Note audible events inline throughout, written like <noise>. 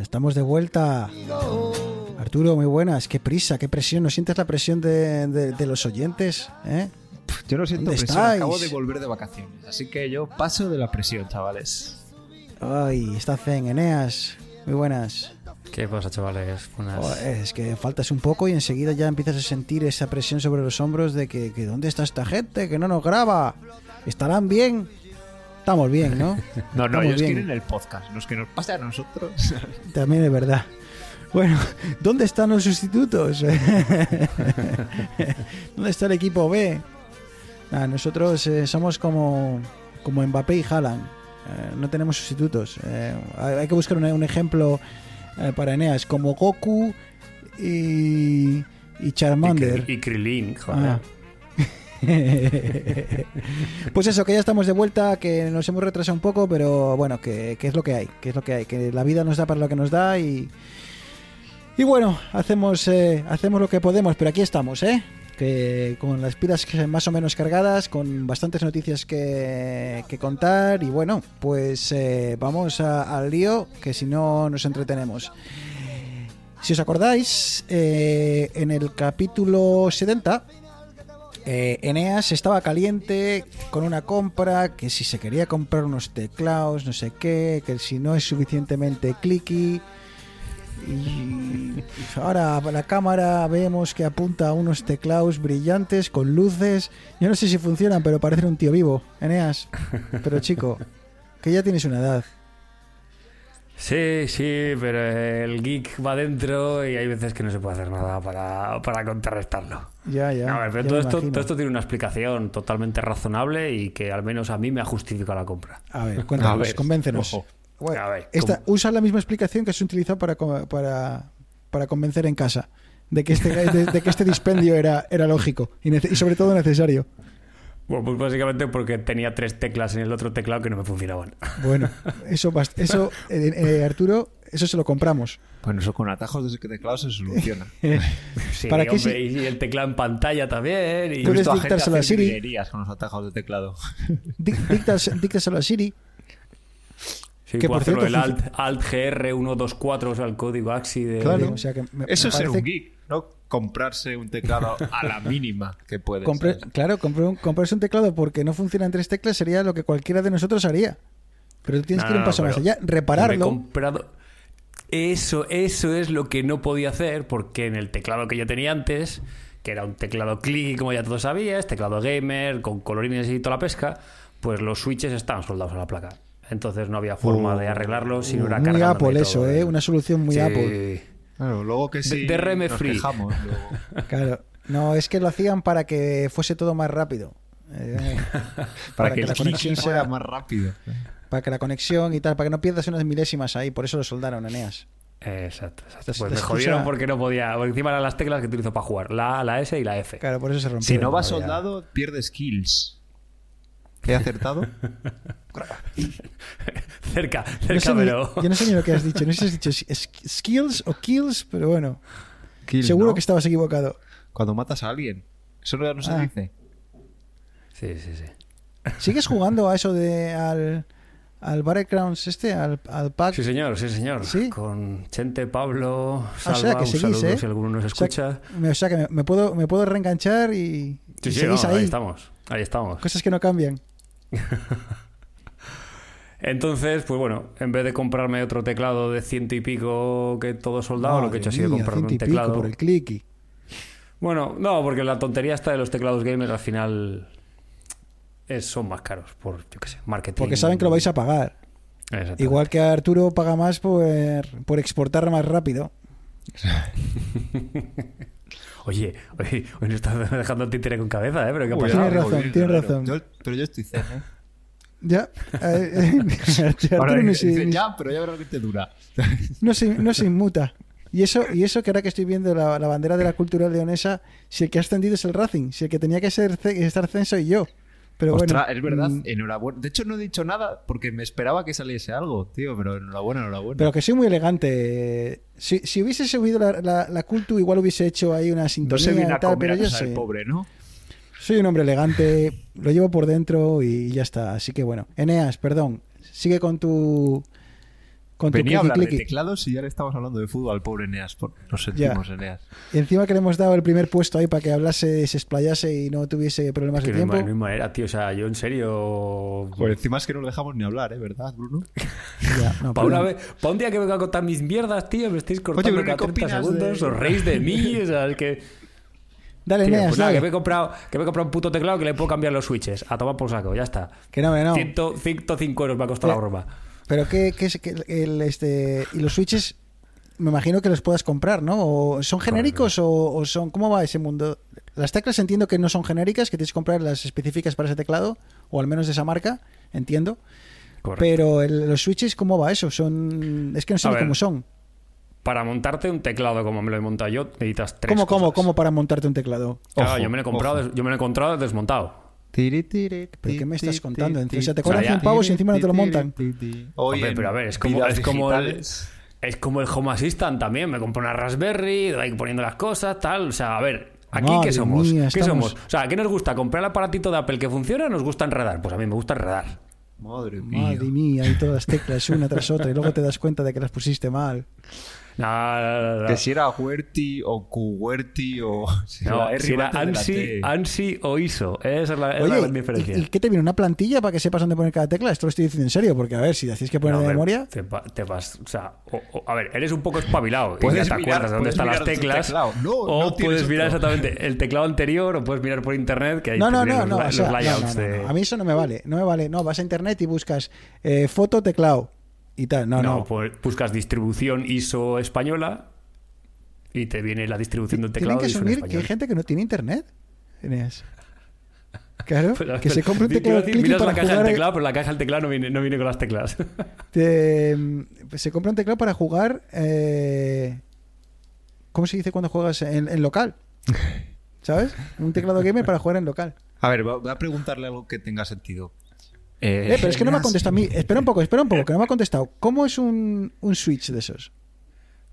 Ya estamos de vuelta. Arturo, muy buenas. Qué prisa, qué presión. ¿No sientes la presión de, de- de los oyentes? ¿Eh? Yo no siento ¿Dónde presión, estáis? acabo de volver de vacaciones, así que yo paso de la presión, chavales. Ay, está Zen, Eneas. Muy buenas. ¿Qué pasa, chavales? Buenas. Joder, es que faltas un poco y enseguida ya empiezas a sentir esa presión sobre los hombros de que, que ¿dónde está esta gente? Que no nos graba. ¿Estarán bien? Estamos bien, ¿no? <laughs> No, no, Estamos ellos bien. quieren el podcast, los que nos pasa a nosotros. <laughs> También es verdad. Bueno, ¿dónde están los sustitutos? <laughs> ¿Dónde está el equipo B? Nosotros eh, somos como, como Mbappé y Haaland. Eh, no tenemos sustitutos. Eh, hay que buscar un, un ejemplo para Eneas, como Goku y, y y, Charmander. Kri- y Krilin, joder. Ah. <laughs> pues eso, que ya estamos de vuelta, que nos hemos retrasado un poco, pero bueno, que, es lo que hay, que es lo que hay, que la vida nos da para lo que nos da y y bueno, hacemos eh, hacemos lo que podemos, pero aquí estamos, ¿eh? Que con las pilas más o menos cargadas, con bastantes noticias que, que contar y bueno, pues eh, vamos al lío, que si no nos entretenemos. Si os acordáis, eh, en el capítulo 70 eh, Eneas estaba caliente con una compra, que si se quería comprar unos teclados, no sé qué, que si no es suficientemente clicky. Y ahora la cámara vemos que apunta a unos teclados brillantes con luces. Yo no sé si funcionan, pero parecen un tío vivo, Eneas. Pero chico, que ya tienes una edad. Sí, sí, pero el geek va dentro y hay veces que no se puede hacer nada para, para contrarrestarlo. Ya, ya. a ver, pero ya todo esto, todo esto tiene una explicación totalmente razonable y que al menos a mí me ha justificado la compra. A ver, cuéntanos, A ver, convéncenos. ojo. Bueno, A ver, esta, usa la misma explicación que se utilizó para, para, para convencer en casa de que este, de, de que este dispendio era, era lógico y, nece- y sobre todo necesario. Bueno, pues básicamente porque tenía tres teclas en el otro teclado que no me funcionaban. Bueno, <laughs> eso, eso eh, eh, Arturo, eso se lo compramos. Bueno, eso con atajos de teclado se soluciona. <laughs> Sí, ¿Para qué hombre, si- y el teclado en pantalla también. Y... Tú He visto a Puedes gente dictárselo a Siri. con los atajos de teclado. Dic- Dictas, díctaselo a Siri. Sí, que puedo por hacerlo cierto, el Alt, Alt GR 124, o sea, el código AXI de... Claro, o sea que me- Eso me es ser un geek, ¿no? Comprarse un teclado a la <laughs> mínima que puedes. compre- claro, compre un- comprarse un teclado porque no funcionan tres teclas sería lo que cualquiera de nosotros haría. Pero tú tienes No, que ir un no, paso más allá, Me he repararlo. comprado... Eso, eso es lo que no podía hacer porque en el teclado que yo tenía antes, que era un teclado click, como ya todos sabías, teclado gamer, con colorines y toda la pesca, pues los switches estaban soldados a la placa. Entonces no había forma de arreglarlo si no era muy Apple todo eso, el- ¿eh? Una solución muy Sí. Apple. Claro, luego que sí. DRM free. quejamos, <laughs> luego. Claro. No, es que lo hacían para que fuese todo más rápido. Eh, <laughs> Para, que, la conexión sea más rápido. para que la conexión y tal, para que no pierdas unas milésimas ahí, por eso lo soldaron Eneas. Exacto, exacto. Pues me jodieron porque no podía. Porque encima eran las teclas que utilizo para jugar: la A, la S y la F. Claro, por eso se rompió. Si no va ya. soldado, pierde skills. ¿He acertado? <laughs> <laughs> cerca, No cerca, ni- pero. yo no sé ni lo que has dicho, no sé si has dicho skills o kills, pero bueno, Kill, seguro ¿no? que estabas equivocado. Cuando matas a alguien. Eso no, no se Ah. dice. Sí, sí, sí. ¿Sigues jugando a eso de al, al Battlegrounds este, al, al pack? Sí, señor, sí, señor. ¿Sí? Con Chente, Pablo, Ah, Salva, o sea, que un seguís, saludo ¿eh? si alguno nos O sea, escucha. O sea que me, me puedo, me puedo reenganchar y, Sí, y sí, seguís no, ahí ahí. estamos. Ahí estamos. Cosas que no cambian. <laughs> Entonces, pues bueno, en vez de comprarme otro teclado de ciento y pico que todo soldado, lo que he hecho ha sido comprarme ciento un teclado. por el clicky. Bueno, no, porque la tontería esta de los teclados gamer al final es- son más caros por, yo qué sé, marketing. Porque saben que lo vais a pagar. Igual que Arturo paga más por, por exportar más rápido. <laughs> Oye, oye, hoy no estás dejando el títere con cabeza, ¿eh? Pero ¿qué pasa? Tienes razón, tienes razón. Yo- pero yo estoy zen, ¿eh? Ya. <laughs> eh, eh, Ahora no se, ya, pero ya verás que te dura. <laughs> no se- no se inmuta. Y eso, y eso que ahora que estoy viendo la, la bandera de la cultura leonesa, si el que ha ascendido es el Racing, si el que tenía que ser estar censo y yo. Pero Ostras, bueno, es verdad, mm, enhorabuena. De hecho, no he dicho nada porque me esperaba que saliese algo, tío, pero enhorabuena, enhorabuena. pero que soy muy elegante. Si, si hubiese subido la, la, la cultu, igual hubiese hecho ahí una no sintonía se viene a tal, comer pero a yo sé. pobre, ¿no? Soy un hombre elegante, lo llevo por dentro y ya está. Así que bueno, Eneas, perdón, sigue con tu. Con Venía a tu hablar de teclados y ya le estamos hablando de fútbol al pobre Eneas. por- Nos sentimos, Eneas. Y encima que le hemos dado el primer puesto ahí para que hablase, se explayase y no tuviese problemas Que de tiempo. no hay manera, tío. O sea, yo en serio. Por encima es que no le dejamos ni hablar, ¿eh? ¿Verdad, Bruno? <laughs> Ya, no, Para, una vez, pa' un día que venga a contar mis mierdas, tío, me estáis cortando pero cada ¿qué 30 opinas segundos, de- os reís de mí, o sea, es que... Dale, Tío, pues nada, dale. que me, he comprado, que me he comprado un puto teclado que le puedo cambiar los switches. A tomar por saco, ya está. Que no, que no. 100 105 euros me ha costado la broma. Pero que, que, es- que el, este y los switches me imagino que los puedas comprar, ¿no? ¿O son genéricos o, o son cómo va ese mundo? Las teclas entiendo que no son genéricas, que tienes que comprar las específicas para ese teclado o al menos de esa marca, entiendo. Correcto. Pero el- los switches cómo va eso? Son es que no sé cómo son. Para montarte un teclado como me lo he montado yo, necesitas tres ¿Cómo cómo cosas. cómo para montarte un teclado? Claro, Ojo, yo me lo he comprado, des- yo me lo he encontrado desmontado. ¿Pero qué me estás contando? O sea, te cobran O sea, 100 pavos y encima no te lo montan. Oye, pero a ver, es como, es como el, es como el Home Assistant también. Me compré una Raspberry, ahí poniendo las cosas, tal. O sea, a ver, ¿aquí Madre qué somos? mía, ¿Qué estamos- somos? O sea, ¿qué nos gusta? ¿Comprar el aparatito de Apple que funciona o nos gusta enredar? Pues a mí me gusta enredar. Madre mía. Madre mía, hay todas las teclas una tras otra y luego te das cuenta de que las pusiste mal. No, no, no, no. Que si era Huerti o Cuerti o. si <laughs> No, si era ANSI. ANSI o ISO. Esa es la, es la Oye, diferencia. ¿y, y qué te viene? ¿Una plantilla para que sepas dónde poner cada tecla? Esto lo estoy diciendo en serio, porque a ver, si decís que poner No, de memoria. Te, vas, o sea, o- o- a ver, eres un poco espabilado y Puedes ya te mirar- acuerdas de dónde están las teclas. o puedes mirar otro. exactamente el teclado anterior o puedes mirar por internet que ahí No, no, no, los, no, la- o sea, los no, layouts no, no, de... no. A mí eso no me vale, no me vale. No, vas a internet y buscas eh, foto, teclado y tal. No, No, no. pues buscas distribución ISO española y te viene la distribución del Tienen teclado que ISO en asumir que hay gente que no tiene internet. Eneas. Claro, Pero- que se compre un teclado decir, clicky miras para la caja del teclado, pero la caja del teclado no viene, no viene con las teclas. <laughs> te- se compra un teclado para jugar. eh, ¿Cómo se dice cuando juegas en, en local? <laughs> ¿Sabes? Un teclado gamer para jugar en local. A ver, va- voy a preguntarle algo que tenga sentido. Eh, pero es que no me ha contestado a mí. Espera un poco, espera un poco, que no me ha contestado. ¿Cómo es un, un switch de esos?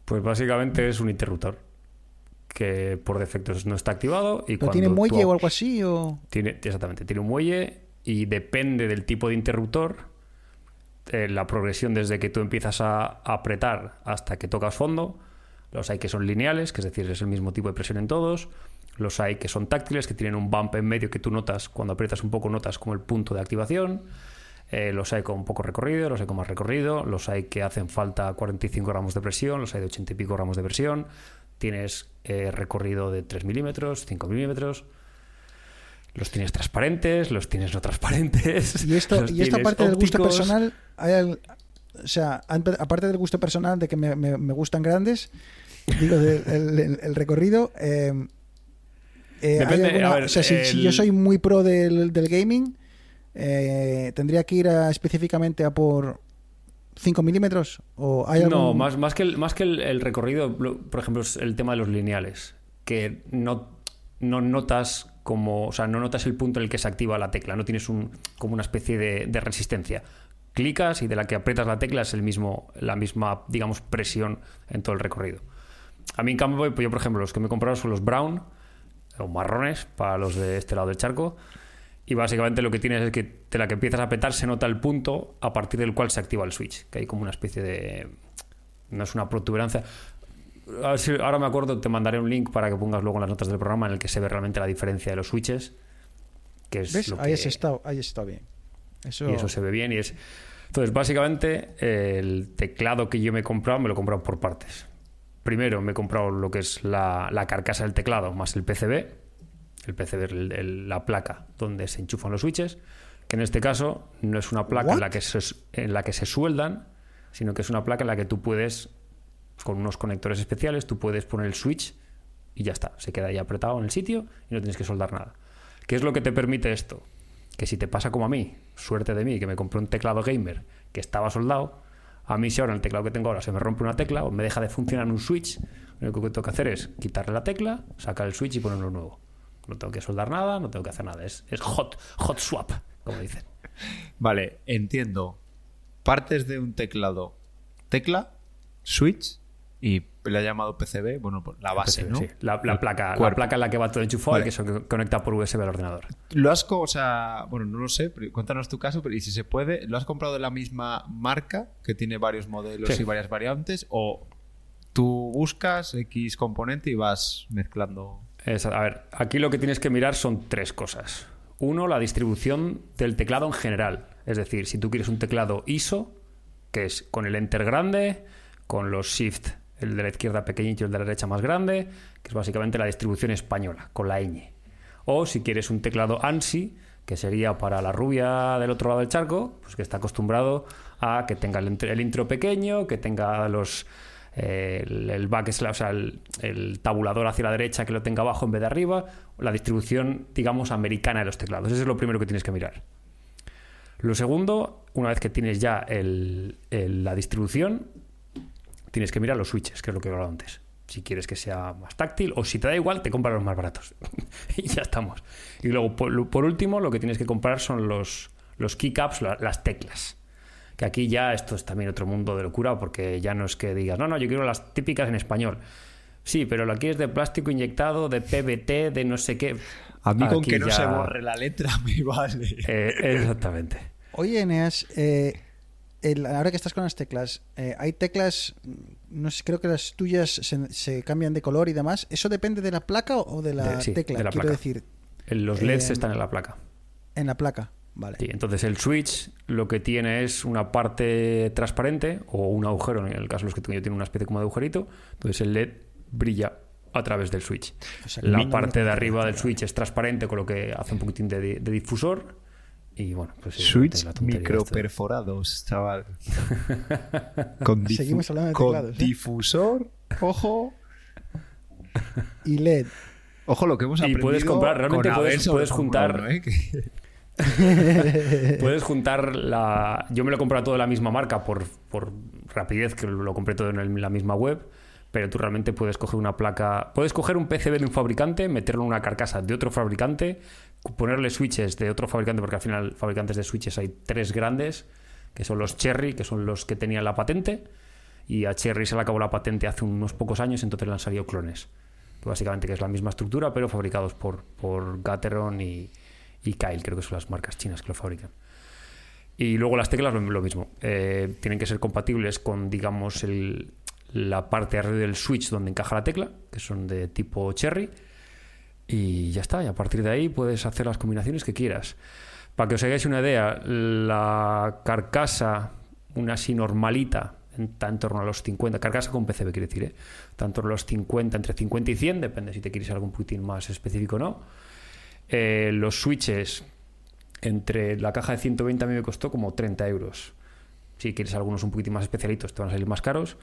pues básicamente es un interruptor que por defecto no está activado y ¿Pero cuando tiene muelle o algo así? O... Tiene, exactamente, tiene un muelle y depende del tipo de interruptor, eh, la progresión desde que tú empiezas a apretar hasta que tocas fondo. Los hay que son lineales, que es decir, es el mismo tipo de presión en todos. Los hay que son táctiles, que tienen un bump en medio que tú notas, cuando aprietas un poco notas como el punto de activación. Eh, los hay con poco recorrido, los hay con más recorrido, los hay que hacen falta 45 gramos de presión, los hay de 80 y pico gramos de presión. Tienes eh, recorrido de 3 milímetros, 5 milímetros. Los tienes transparentes, los tienes no transparentes. Y, esto, <laughs> y esta parte del gusto personal, hay o sea, aparte del gusto personal de que me, me- me gustan grandes, digo, el, el- el recorrido, eh, eh, ¿hay Depende, alguna- a ver, o sea, si, yo soy muy pro del, del gaming, eh, ¿tendría que ir a- específicamente a por 5 milímetros? ¿O hay algún... No, más, más que, el, más que el, el recorrido, por ejemplo, es el tema de los lineales, que no, no notas como, o sea, no notas el punto en el que se activa la tecla, no tienes un, como una especie de, de resistencia. Clicas y de la que aprietas la tecla es el mismo, la misma, digamos, presión en todo el recorrido. A mí, en cambio, pues yo, por ejemplo, los que me he comprado son los brown o marrones para los de este lado del charco. Y básicamente lo que tienes es que de la que empiezas a apretar se nota el punto a partir del cual se activa el switch, que hay como una especie de... No es una protuberancia. A ver si ahora me acuerdo, te mandaré un link para que pongas luego en las notas del programa en el que se ve realmente la diferencia de los switches. Que es ¿Ves? lo Ahí que- está, estado, ahí está bien. Eso, y eso se ve bien y es... Entonces, básicamente, el teclado que yo me he comprado, me lo he comprado por partes. Primero me he comprado lo que es la, la carcasa del teclado más el PCB. El PCB es el- el- la placa donde se enchufan los switches. Que en este caso no es una placa en ¿What? la, que se, en la que se sueldan, sino que es una placa en la que tú puedes, con unos conectores especiales, tú puedes poner el switch y ya está. Se queda ahí apretado en el sitio y no tienes que soldar nada. ¿Qué es lo que te permite esto? Que si te pasa como a mí, suerte de mí, que me compré un teclado gamer que estaba soldado, A mí si ahora el teclado que tengo ahora se me rompe una tecla o me deja de funcionar un switch, lo único que tengo que hacer es quitarle la tecla, sacar el switch y ponerlo nuevo. No tengo que soldar nada, no tengo que hacer nada. Es, es hot, hot swap, como dicen. Vale, entiendo. Partes de un teclado. Tecla, switch y le ha llamado PCB, bueno, pues la base, PCB, ¿no? sí. La, placa, la placa en la que va todo enchufado Vale. y que se conecta por USB al ordenador. ¿Lo has, o sea, bueno, no lo sé, pero cuéntanos tu caso, pero y si se puede, ¿lo has comprado de la misma marca que tiene varios modelos Sí. y varias variantes o tú buscas X componente y vas mezclando? A ver, aquí lo que tienes que mirar son tres cosas. Uno, la distribución del teclado en general. Es decir, si tú quieres un teclado ISO, que es con el Enter grande, con los Shift, el de la izquierda pequeñito y el de la derecha más grande, que es básicamente la distribución española, con la ñ. O si quieres un teclado ANSI, que sería para la rubia del otro lado del charco, pues que está acostumbrado a que tenga el, intro- pequeño, que tenga los eh, el, el tabulador hacia la derecha que lo tenga abajo en vez de arriba, la distribución, digamos, americana de los teclados. Eso es lo primero que tienes que mirar. Lo segundo, una vez que tienes ya el- la distribución, tienes que mirar los switches, que es lo que he hablado antes. Si quieres que sea más táctil o si te da igual, te compras los más baratos. <laughs> y ya estamos. Y luego, por, por último, lo que tienes que comprar son los, los keycaps, la- las teclas. Que aquí ya esto es también otro mundo de locura porque ya no es que digas, no, no, yo quiero las típicas en español. Sí, pero lo aquí es de plástico inyectado, de PBT, de no sé qué. A mí con Aquí que no ya- se borre la letra <laughs> me vale. Eh, exactamente. Oye, Eneas, eh, el- ahora que estás con las teclas, eh, hay teclas, mm, no sé, creo que las tuyas se, se cambian de color y demás. ¿Eso depende de la placa o de la De- sí, tecla? de la Quiero placa. decir, Los LEDs Eh, están en la placa. en la placa. Vale. Sí, entonces el switch lo que tiene es una parte transparente o un agujero, en el caso de los que tengo yo tiene una especie como de agujerito, entonces el LED brilla a través del switch. O sea, que la parte de arriba del switch es transparente con lo que hace un poquitín de, de difusor y bueno, pues sí, Switch esta. microperforados, chaval. con difu- Seguimos hablando de con teclados, ¿eh? difusor, ojo. Y LED. Ojo lo que hemos Y aprendido. puedes comprar, realmente puedes- juntar- 1, ¿eh? <laughs> <laughs> Puedes juntar la. Yo me lo he comprado todo de la misma marca por, por rapidez, que lo compré todo en el- la misma web. Pero tú realmente puedes coger una placa. Puedes coger un PCB de un fabricante, meterlo en una carcasa de otro fabricante, ponerle switches de otro fabricante, porque al final, fabricantes de switches hay tres grandes, que son los Cherry, que son los que tenían la patente. Y a Cherry se le acabó la patente hace unos pocos años, entonces le han salido clones. Básicamente que es la misma estructura, pero fabricados por, por Gateron y, Kyle, creo que son las marcas chinas que lo fabrican. Y luego las teclas lo, mismo. Eh, tienen que ser compatibles con, digamos, la parte arriba del switch donde encaja la tecla, que son de tipo cherry. Y ya está. Y a partir de ahí puedes hacer las combinaciones que quieras. Para que os hagáis una idea, la carcasa, una así normalita, está en torno a los 50, carcasa con PCB quiere decir, ¿eh? está en torno a los 50, entre 50 y 100, depende si te quieres algo un poquitín más específico o no. Eh, los switches entre la caja de 120 a mí me costó como 30 euros. Si quieres algunos un poquitín más especialitos te van a salir más caros.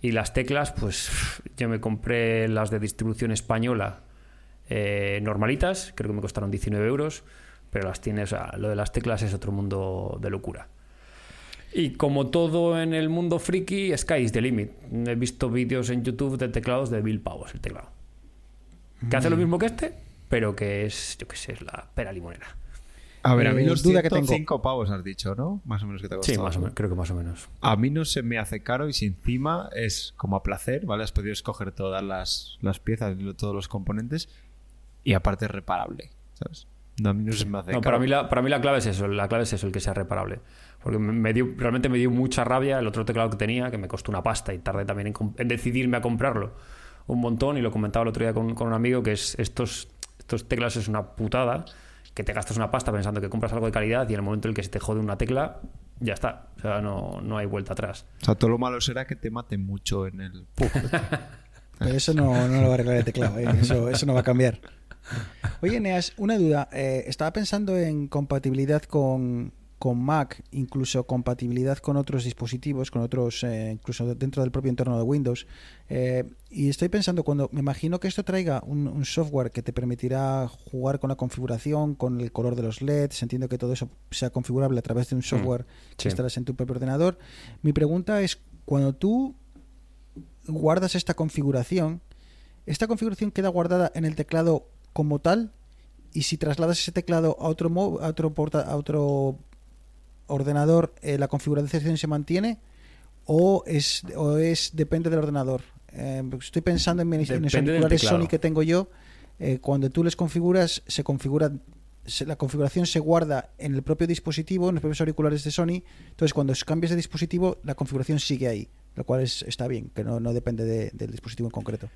Y las teclas, pues yo me compré las de distribución española eh, normalitas, creo que me costaron 19 euros, pero las tienes, o sea, lo de las teclas es otro mundo de locura. Y como todo en el mundo friki, sky is the limit. He visto vídeos en YouTube de teclados de mil pavos el teclado. Que hace lo mismo que este, pero que es, yo qué sé, es la pera limonera. A ver, a mí Eh, los duda que 105 pavos has dicho, ¿no? Más o menos que te ha Sí, costado. más o menos, creo que más o menos. A mí no se me hace caro y si encima es como a placer, ¿vale? Has podido escoger todas las, las piezas todos los componentes y aparte es reparable, ¿sabes? No, a mí no se me hace No, para, mí la, para mí la clave es eso, la clave es eso, el que sea reparable. Porque me, dio, realmente me dio mucha rabia el otro teclado que tenía, que me costó una pasta y tardé también en, decidirme a comprarlo un montón y lo comentaba el otro día con, con un amigo que es estos, estos teclas es una putada, que te gastas una pasta pensando que compras algo de calidad y en el momento en el que se te jode una tecla, ya está. O sea, no, no hay vuelta atrás. O sea, todo lo malo será que te maten mucho en el... <laughs> Pero eso no, no lo va a arreglar el teclado, ¿eh? eso, eso no va a cambiar. Oye, Neas, una duda. Eh, estaba pensando en compatibilidad con, con Mac, incluso compatibilidad con otros dispositivos, con otros, eh, incluso dentro del propio entorno de Windows. Eh, y estoy pensando, cuando me imagino que esto traiga un, un, software que te permitirá jugar con la configuración, con el color de los LEDs, entiendo que todo eso sea configurable a través de un software sí. que instalas en tu propio ordenador. Mi pregunta es, cuando tú guardas esta configuración, ¿esta configuración queda guardada en el teclado como tal? Y si trasladas ese teclado a otro, a otro, porta- a otro ordenador, eh, ¿la configuración se mantiene? ¿O es, o es depende del ordenador? Eh, estoy pensando en, mis- en los auriculares. Sony que tengo yo. eh, cuando tú les configuras, se configura se- la configuración se guarda en el propio dispositivo, en los propios auriculares de Sony. Entonces, cuando cambias de dispositivo, la configuración sigue ahí, lo cual es, está bien, que no, no depende de- del dispositivo en concreto.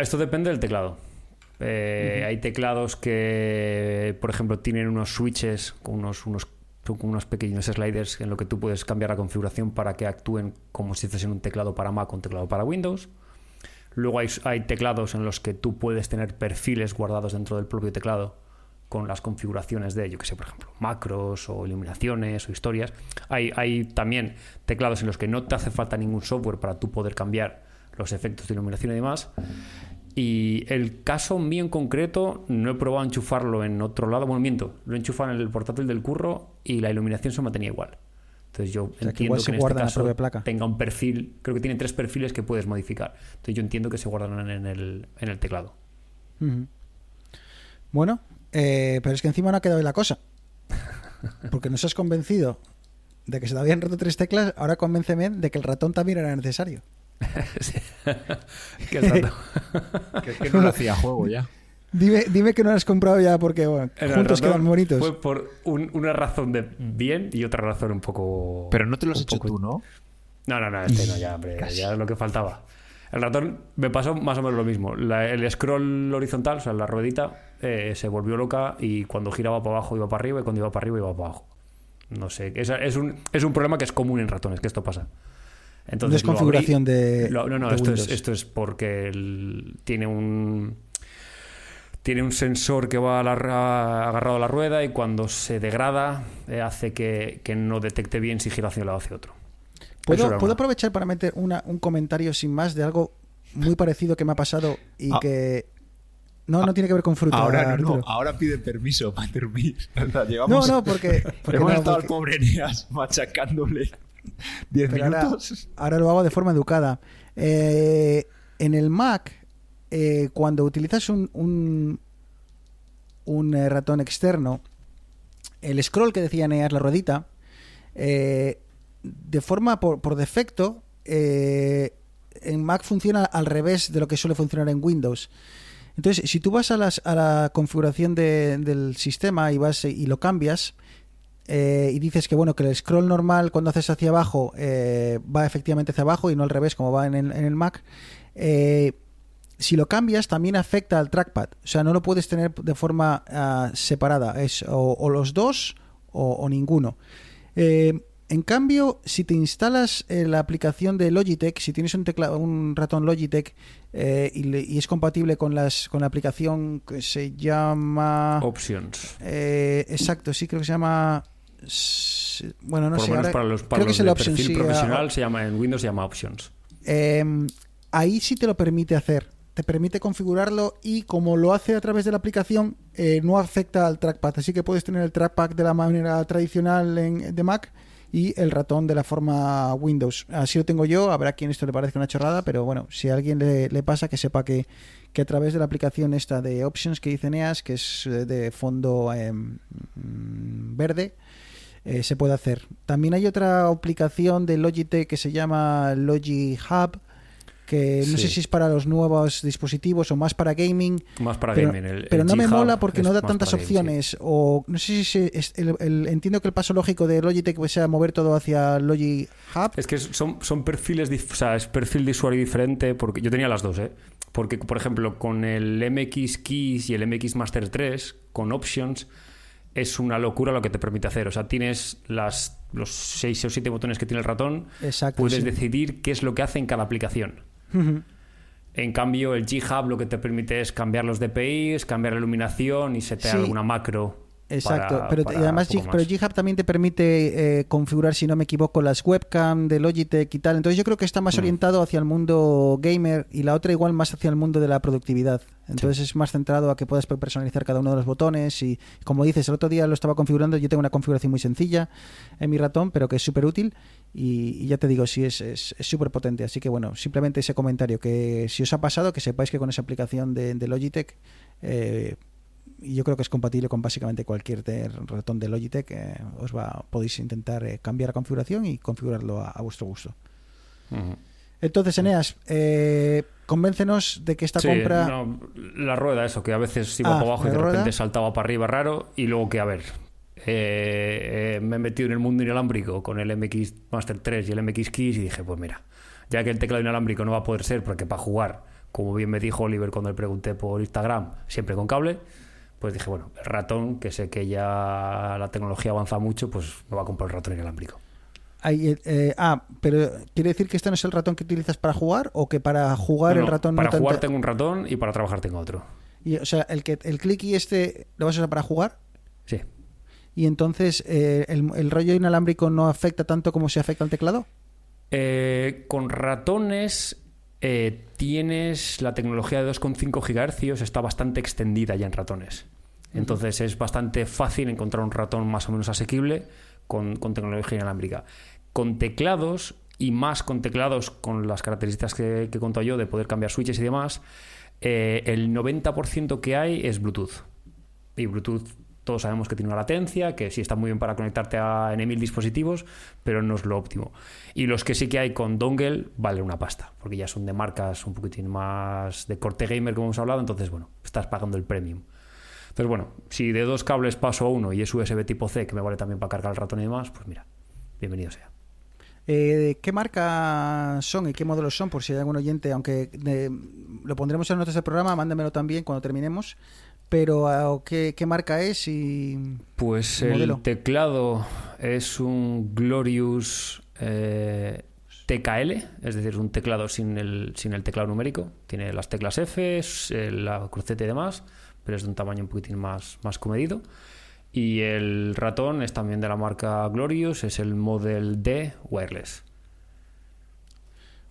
Esto depende del teclado. Eh, Hay teclados que, por ejemplo, tienen unos switches con unos, unos, unos pequeños sliders en lo que tú puedes cambiar la configuración para que actúen como si fuesen un teclado para Mac o un teclado para Windows. Luego hay, hay teclados en los que tú puedes tener perfiles guardados dentro del propio teclado con las configuraciones de, yo que sé, por ejemplo, macros o iluminaciones o historias. Hay, hay también teclados en los que no te hace falta ningún software para tú poder cambiar los efectos de iluminación y demás. Y el caso mío en concreto, no he probado a enchufarlo en otro lado. Bueno, miento, lo he enchufado en el portátil del curro y la iluminación se mantenía igual. Entonces yo sea, que entiendo que, se en este caso placa. tenga un perfil, creo que tiene tres perfiles que puedes modificar. Entonces yo entiendo que se guardan en el, en el teclado. Bueno, eh, pero es que encima no ha quedado ahí la cosa. <laughs> Porque nos has convencido de que se te habían roto tres teclas, ahora convénceme de que el ratón también era necesario. <laughs> <laughs> Que no lo hacía juego ya. Dime, dime que no lo has comprado ya porque bueno, juntos quedan bonitos. Fue por un- una razón de bien y otra razón un poco... Pero no te lo has hecho poco- tú, ¿no? No, no, no, este no, ya, hombre, ya es lo que faltaba. El ratón me pasó más o menos lo mismo. La- el scroll horizontal, o sea, la ruedita, eh, se volvió loca y cuando giraba para abajo iba para arriba y cuando iba para arriba iba para abajo. No sé, es, es, un, es un problema que es común en ratones, que esto pasa. Entonces, lo Desconfiguración abrí- de- lo- no, no, de esto es, esto es porque el- tiene un tiene un sensor que va a la ra- agarrado a la rueda y cuando se degrada eh, hace que, que no detecte bien si gira hacia un lado o hacia otro. ¿Puedo, ¿puedo una- aprovechar para meter una- un comentario sin más de algo muy parecido que me ha pasado y Ah. que... No, no tiene que ver con fruta. Ahora no, no, ahora pide permiso para dormir. <laughs> O sea, No, llevamos, no, porque... <laughs> porque hemos no, estado porque- al pobre Eneas machacándole <laughs> 10 Pero ahora, minutos. ahora lo hago de forma educada. Eh, en el Mac, eh, cuando utilizas un, un, un, eh, ratón externo, el scroll que decía Neas, la ruedita, eh, de forma por, por defecto, en Mac funciona al revés de lo que suele funcionar en Windows. Entonces, si tú vas a, las- a la configuración de- del sistema y vas y lo cambias, eh, y dices que bueno que el scroll normal cuando haces hacia abajo eh, va efectivamente hacia abajo y no al revés como va en el, en el Mac eh, si lo cambias también afecta al trackpad o sea no lo puedes tener de forma ah, separada es o, o los dos o, o ninguno en cambio si te instalas la aplicación de Logitech si tienes un teclado un ratón Logitech eh, y, le- y es compatible con las con la aplicación que se llama Options. eh, exacto, sí creo que se llama. Bueno, no Por sé. menos ahora- para los, para creo que los es el de Options, perfil sí, profesional se llama, en Windows se llama Options. eh, ahí sí te lo permite hacer. Te permite configurarlo y como lo hace a través de la aplicación, eh, no afecta al trackpad. Así que puedes tener el trackpad de la manera tradicional en, de Mac y el ratón de la forma Windows. Así lo tengo yo. Habrá quien esto le parezca una chorrada, pero bueno, si a alguien le, le pasa, que sepa que, que a través de la aplicación esta de Options que dice Neas, que es eh, de fondo eh, mm, verde, eh, se puede hacer. También hay otra aplicación de Logitech que se llama Logi Hub, que no sé si es para los nuevos dispositivos o más para gaming. Más para pero, gaming. El- pero el no me mola porque no da tantas sí. opciones. O no sé si es el- entiendo que el paso lógico de Logitech sea mover todo hacia Logi Hub. Es que son, son perfiles, o sea, es perfil de usuario diferente, porque yo tenía las dos, ¿eh? Porque, por ejemplo, con el MX Keys y el MX Master 3, con Options, es una locura lo que te permite hacer. O sea, tienes las, los seis o siete botones que tiene el ratón, Exacto. puedes sí. decidir qué es lo que hace en cada aplicación. En cambio, el G-Hub lo que te permite es cambiar los DPIs, cambiar la iluminación y setear Sí. alguna macro Exacto, para- pero para y además G- pero. GitHub también te permite eh, configurar, si no me equivoco, las webcam de Logitech y tal. Entonces yo creo que está Mm. más orientado hacia el mundo gamer y la otra igual más hacia el mundo de la productividad. Entonces es más centrado a que puedas personalizar cada uno de los botones y como dices, el otro día lo estaba configurando, yo tengo una configuración muy sencilla en mi ratón, pero que es súper útil y, y ya te digo, sí, es es es súper potente. Así que bueno, simplemente ese comentario, que si os ha pasado, que sepáis que con esa aplicación de, de Logitech... eh, y yo creo que es compatible con básicamente cualquier de- ratón de Logitech. eh, os va, podéis intentar eh, cambiar la configuración y configurarlo a, a vuestro gusto. Entonces, Eneas, eh, convéncenos de que esta Sí, compra. no, la rueda, eso, que a veces iba Ah, para abajo y de rueda. repente saltaba para arriba raro. Y luego que, a ver, eh, eh, me he metido en el mundo inalámbrico con el MX Master 3 y el MX Keys y dije, pues mira, ya que el teclado inalámbrico no va a poder ser, porque para jugar, como bien me dijo Oliver cuando le pregunté por Instagram, siempre con cable, pues dije, bueno, el ratón, que sé que ya la tecnología avanza mucho, pues me va a comprar el ratón inalámbrico. Eh, eh, ah, pero ¿quiere decir que este no es el ratón que utilizas para jugar o que para jugar No, el ratón no para tanto- jugar tengo un ratón y para trabajar tengo otro. Y, o sea, el que el clicky este lo vas a usar para jugar Sí. y entonces eh, el, el rollo inalámbrico no afecta tanto como se afecta al teclado. Eh, con ratones eh, tienes la tecnología de 2,5 GHz, está bastante extendida ya en ratones. Entonces es bastante fácil encontrar un ratón más o menos asequible con, con tecnología inalámbrica. Con teclados y más con teclados con las características que, que he contado yo de poder cambiar switches y demás, eh, el 90% que hay es Bluetooth. Y Bluetooth todos sabemos que tiene una latencia, que sí está muy bien para conectarte a N mil dispositivos, pero no es lo óptimo. Y los que sí que hay con dongle valen una pasta, porque ya son de marcas un poquitín más de corte gamer, como hemos hablado, entonces, bueno, estás pagando el premium. Entonces, bueno, si de dos cables paso a uno y es USB tipo C, que me vale también para cargar el ratón y demás, pues mira, bienvenido sea. Eh, ¿Qué marca son y qué modelos son? Por si hay algún oyente, aunque eh, lo pondremos en notas del programa, mándamelo también cuando terminemos. Pero ah, ¿qué, qué marca es? Y Pues ¿El modelo? teclado es un Glorious eh, TKL, es decir, un teclado sin el, sin el teclado numérico. Tiene las teclas F, eh, la cruceta y demás, pero es de un tamaño un poquitín más, más comedido. Y el ratón es también de la marca Glorious, es el Model D Wireless.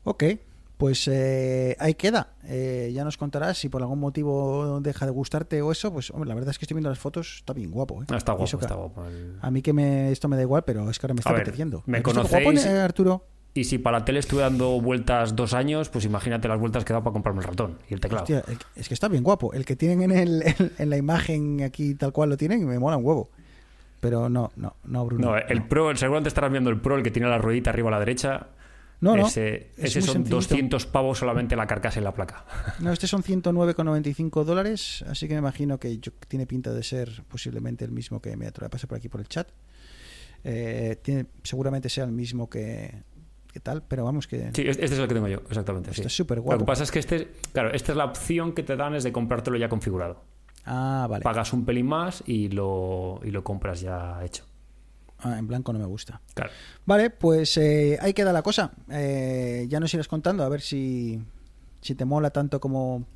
Ok, pues eh, ahí queda. Eh, ya nos contarás si por algún motivo deja de gustarte o eso. Pues hombre, la verdad es que estoy viendo las fotos, está bien guapo. ¿eh? Ah, está guapo, está guapo. el- A mí que me, esto me da igual, pero es que ahora me está ver, apeteciendo. me ¿Has visto qué guapo, conocéis- eh, Arturo? Y si para la tele estuve dando vueltas dos años, pues imagínate las vueltas que da para comprarme el ratón y el teclado. Hostia, es que está bien guapo. El que tienen en, el, <laughs> en, en la imagen aquí tal cual lo tienen, me mola un huevo. Pero no, no, no, Bruno. No, el Pro, el seguramente estarás viendo el Pro, el que tiene la ruedita arriba a la derecha. No, no, Ese, es son sencillito. 200 pavos solamente la carcasa y la placa. <laughs> No, este son 109,95 dólares, así que me imagino que yo- tiene pinta de ser posiblemente el mismo que me voy a pasar por aquí por el chat. Eh, tiene, seguramente sea el mismo que, que tal, pero vamos que... Sí, este es el que tengo yo, exactamente. sí. Está súper Lo guapo. que pasa es que este, claro, esta es la opción que te dan es de comprártelo ya configurado. Ah, vale. Pagas un pelín más y lo, y lo compras ya hecho. Ah, en blanco no me gusta. Claro. Vale, pues eh, ahí queda la cosa. Eh, ya nos irás contando a ver si, si te mola tanto como,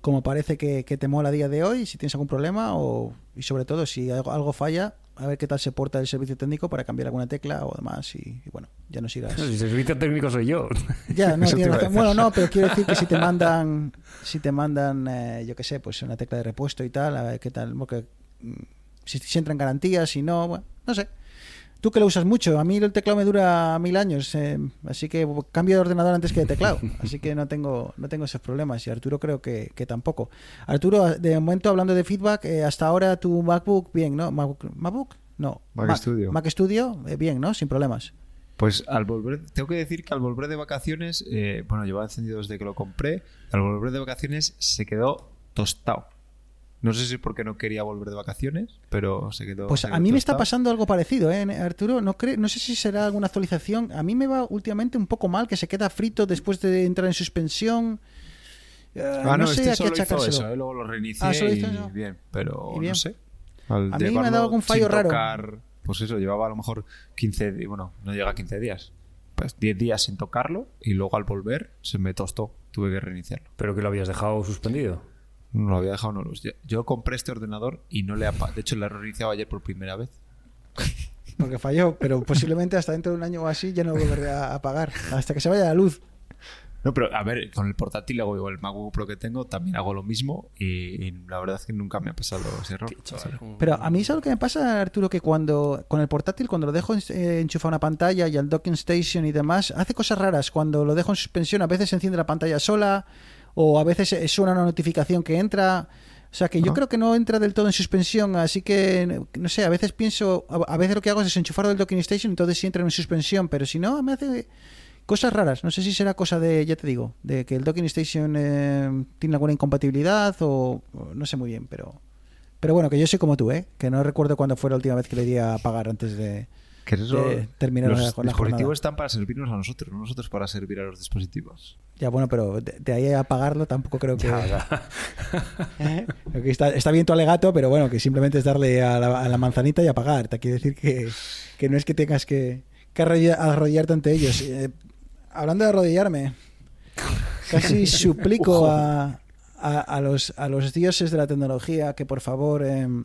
como parece que, que te mola a día de hoy, si tienes algún problema o, y sobre todo si algo, algo falla, a ver qué tal se porta el servicio técnico para cambiar alguna tecla o demás. Y, y bueno, ya nos irás. <laughs> El servicio técnico soy yo. <laughs> Ya, no. Bueno, no, pero quiero decir que si te <laughs> mandan, si te mandan, eh, yo qué sé, pues una tecla de repuesto y tal, a ver qué tal, porque, si, si entran garantías, si no, bueno, no sé. Tú que lo usas mucho, a mí el teclado me dura mil años, eh, así que cambio de ordenador antes que de teclado, <laughs> así que no tengo, no tengo esos problemas y Arturo creo que, que tampoco. Arturo, de momento hablando de feedback, eh, hasta ahora tu MacBook bien, ¿no? MacBook, ¿MacBook? No. Mac Studio. Mac Studio, eh, bien, ¿no? Sin problemas. Pues al volver, tengo que decir que al volver de vacaciones, bueno, llevaba encendido desde que lo compré, al volver de vacaciones se quedó tostado. No sé si es porque no quería volver de vacaciones, pero se quedó. Pues se a mí me está pasando algo parecido, ¿eh, Arturo? No, cre- no sé si será alguna actualización. A mí me va últimamente un poco mal, que se queda frito después de entrar en suspensión. Eh, Ah, no, sé este a qué solo hizo eso, eh, luego lo reinicié Ah, y eso. bien, pero Y bien. no sé. Al A mí me ha dado algún fallo raro. tocar, pues eso, llevaba a lo mejor 15, di- bueno, no llega a 15 días. Pues 10 días sin tocarlo y luego al volver se me tostó, tuve que reiniciarlo. Pero que lo habías dejado suspendido. No lo había dejado en Olus. Yo, yo compré este ordenador y no le ha... De hecho, lo he reiniciado ayer por primera vez. <laughs> Porque falló, pero posiblemente hasta dentro de un año o así ya no volveré a, a pagar. Hasta que se vaya la luz. No, pero a ver, con el portátil hago igual. El MacBook Pro que tengo también hago lo mismo y, y la verdad es que nunca me ha pasado ese error. Pero a mí es lo que me pasa, Arturo, que cuando con el portátil, cuando lo dejo eh, enchufado a una pantalla y al docking station y demás, hace cosas raras. Cuando lo dejo en suspensión, a veces se enciende la pantalla sola o a veces suena una notificación que entra. O sea que yo creo que no entra del todo en suspensión, así que no sé, a veces pienso, a veces lo que hago es desenchufarlo del docking station, entonces sí entra en suspensión, pero si no, me hace cosas raras. No sé si será cosa de, ya te digo, de que el docking station eh, tiene alguna incompatibilidad o, o no sé muy bien, pero pero bueno, que yo soy como tú, ¿eh? Que no recuerdo cuándo fue la última vez que le di a pagar antes de, Que eso, de terminar los la, la jornada. dispositivos están para servirnos a nosotros, no nosotros para servir a los dispositivos. Ya, bueno, pero de, de ahí a pagarlo tampoco creo que... Ya, ya. <laughs> ¿Eh? Que está, está bien tu alegato, pero bueno, que simplemente es darle a la, a la manzanita y a pagar. Te quiere decir que, que no es que tengas que, que arrodilla- arrodillarte ante ellos. Eh, hablando de arrodillarme, casi <laughs> suplico a, a, a los, a los dioses de la tecnología que por favor em,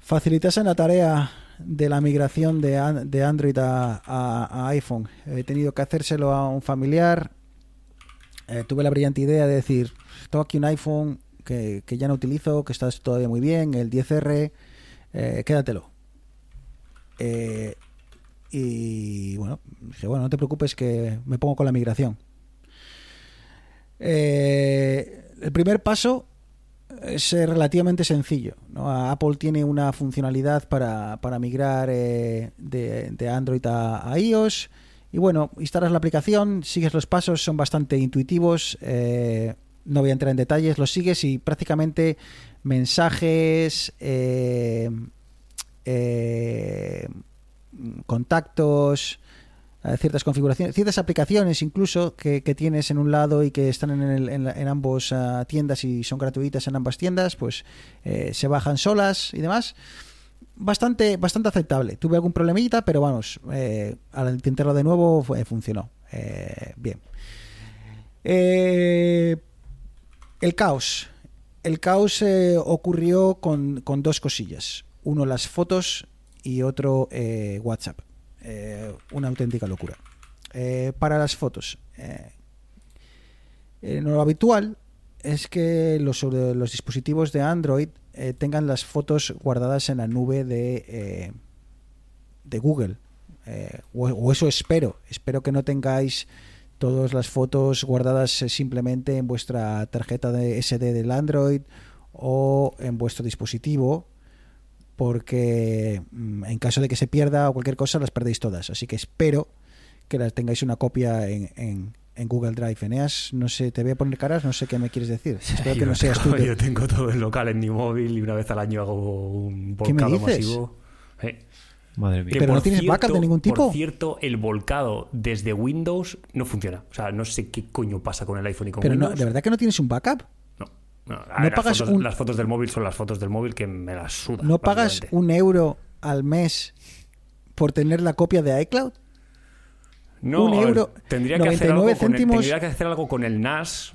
facilitasen la tarea de la migración de, de Android a iPhone. He tenido que hacérselo a un familiar. Eh, tuve la brillante idea de decir, tengo aquí un iPhone que, que ya no utilizo, que está todavía muy bien, el 10R, eh, quédatelo. Eh, y bueno, dije, bueno, no te preocupes que me pongo con la migración. Eh, el primer paso es eh, relativamente sencillo. Apple tiene una funcionalidad para, para migrar eh, de, de Android a, iOS. Y bueno, instalas la aplicación, sigues los pasos, son bastante intuitivos. eh, no voy a entrar en detalles, los sigues y prácticamente mensajes, contactos, ciertas configuraciones, ciertas aplicaciones incluso que, tienes en un lado y que están en, el- ambos ah, tiendas y son gratuitas en ambas tiendas, pues eh, se bajan solas y demás. Bastante, bastante aceptable. Tuve algún problemita, pero vamos, eh, al intentarlo de nuevo funcionó. Eh, bien. El caos. El caos ocurrió con, con dos cosillas. Uno las fotos y otro WhatsApp. Eh, una auténtica locura. Eh, para las fotos. eh, lo habitual es que los, dispositivos de Android tengan las fotos guardadas en la nube de, Google. O, o eso espero. Espero que no tengáis todas las fotos guardadas simplemente en vuestra tarjeta de SD del Android o en vuestro dispositivo porque mm, en caso de que se pierda o cualquier cosa las perdéis todas así que espero que las tengáis una copia en, en- en Google Drive Eneas no sé te voy a poner caras no sé qué me quieres decir <laughs> espero que Yo no seas tú tengo- que- <laughs> Yo tengo todo el local en mi móvil y una vez al año hago un ¿Qué me volcado dices? masivo. Eh, Madre mía. que Pero no tienes backup de ningún tipo. Por cierto, el volcado desde Windows no funciona. O sea, no sé qué coño pasa con el iPhone y con pero no, Windows. de verdad que no tienes un backup No. No, a ¿No ver, las pagas fotos, un- las fotos del móvil son las fotos del móvil que me las suda. no pagas un euro al mes por tener la copia de iCloud No, un ver, euro, tendría que, hacer 99 algo el, tendría que hacer algo con el NAS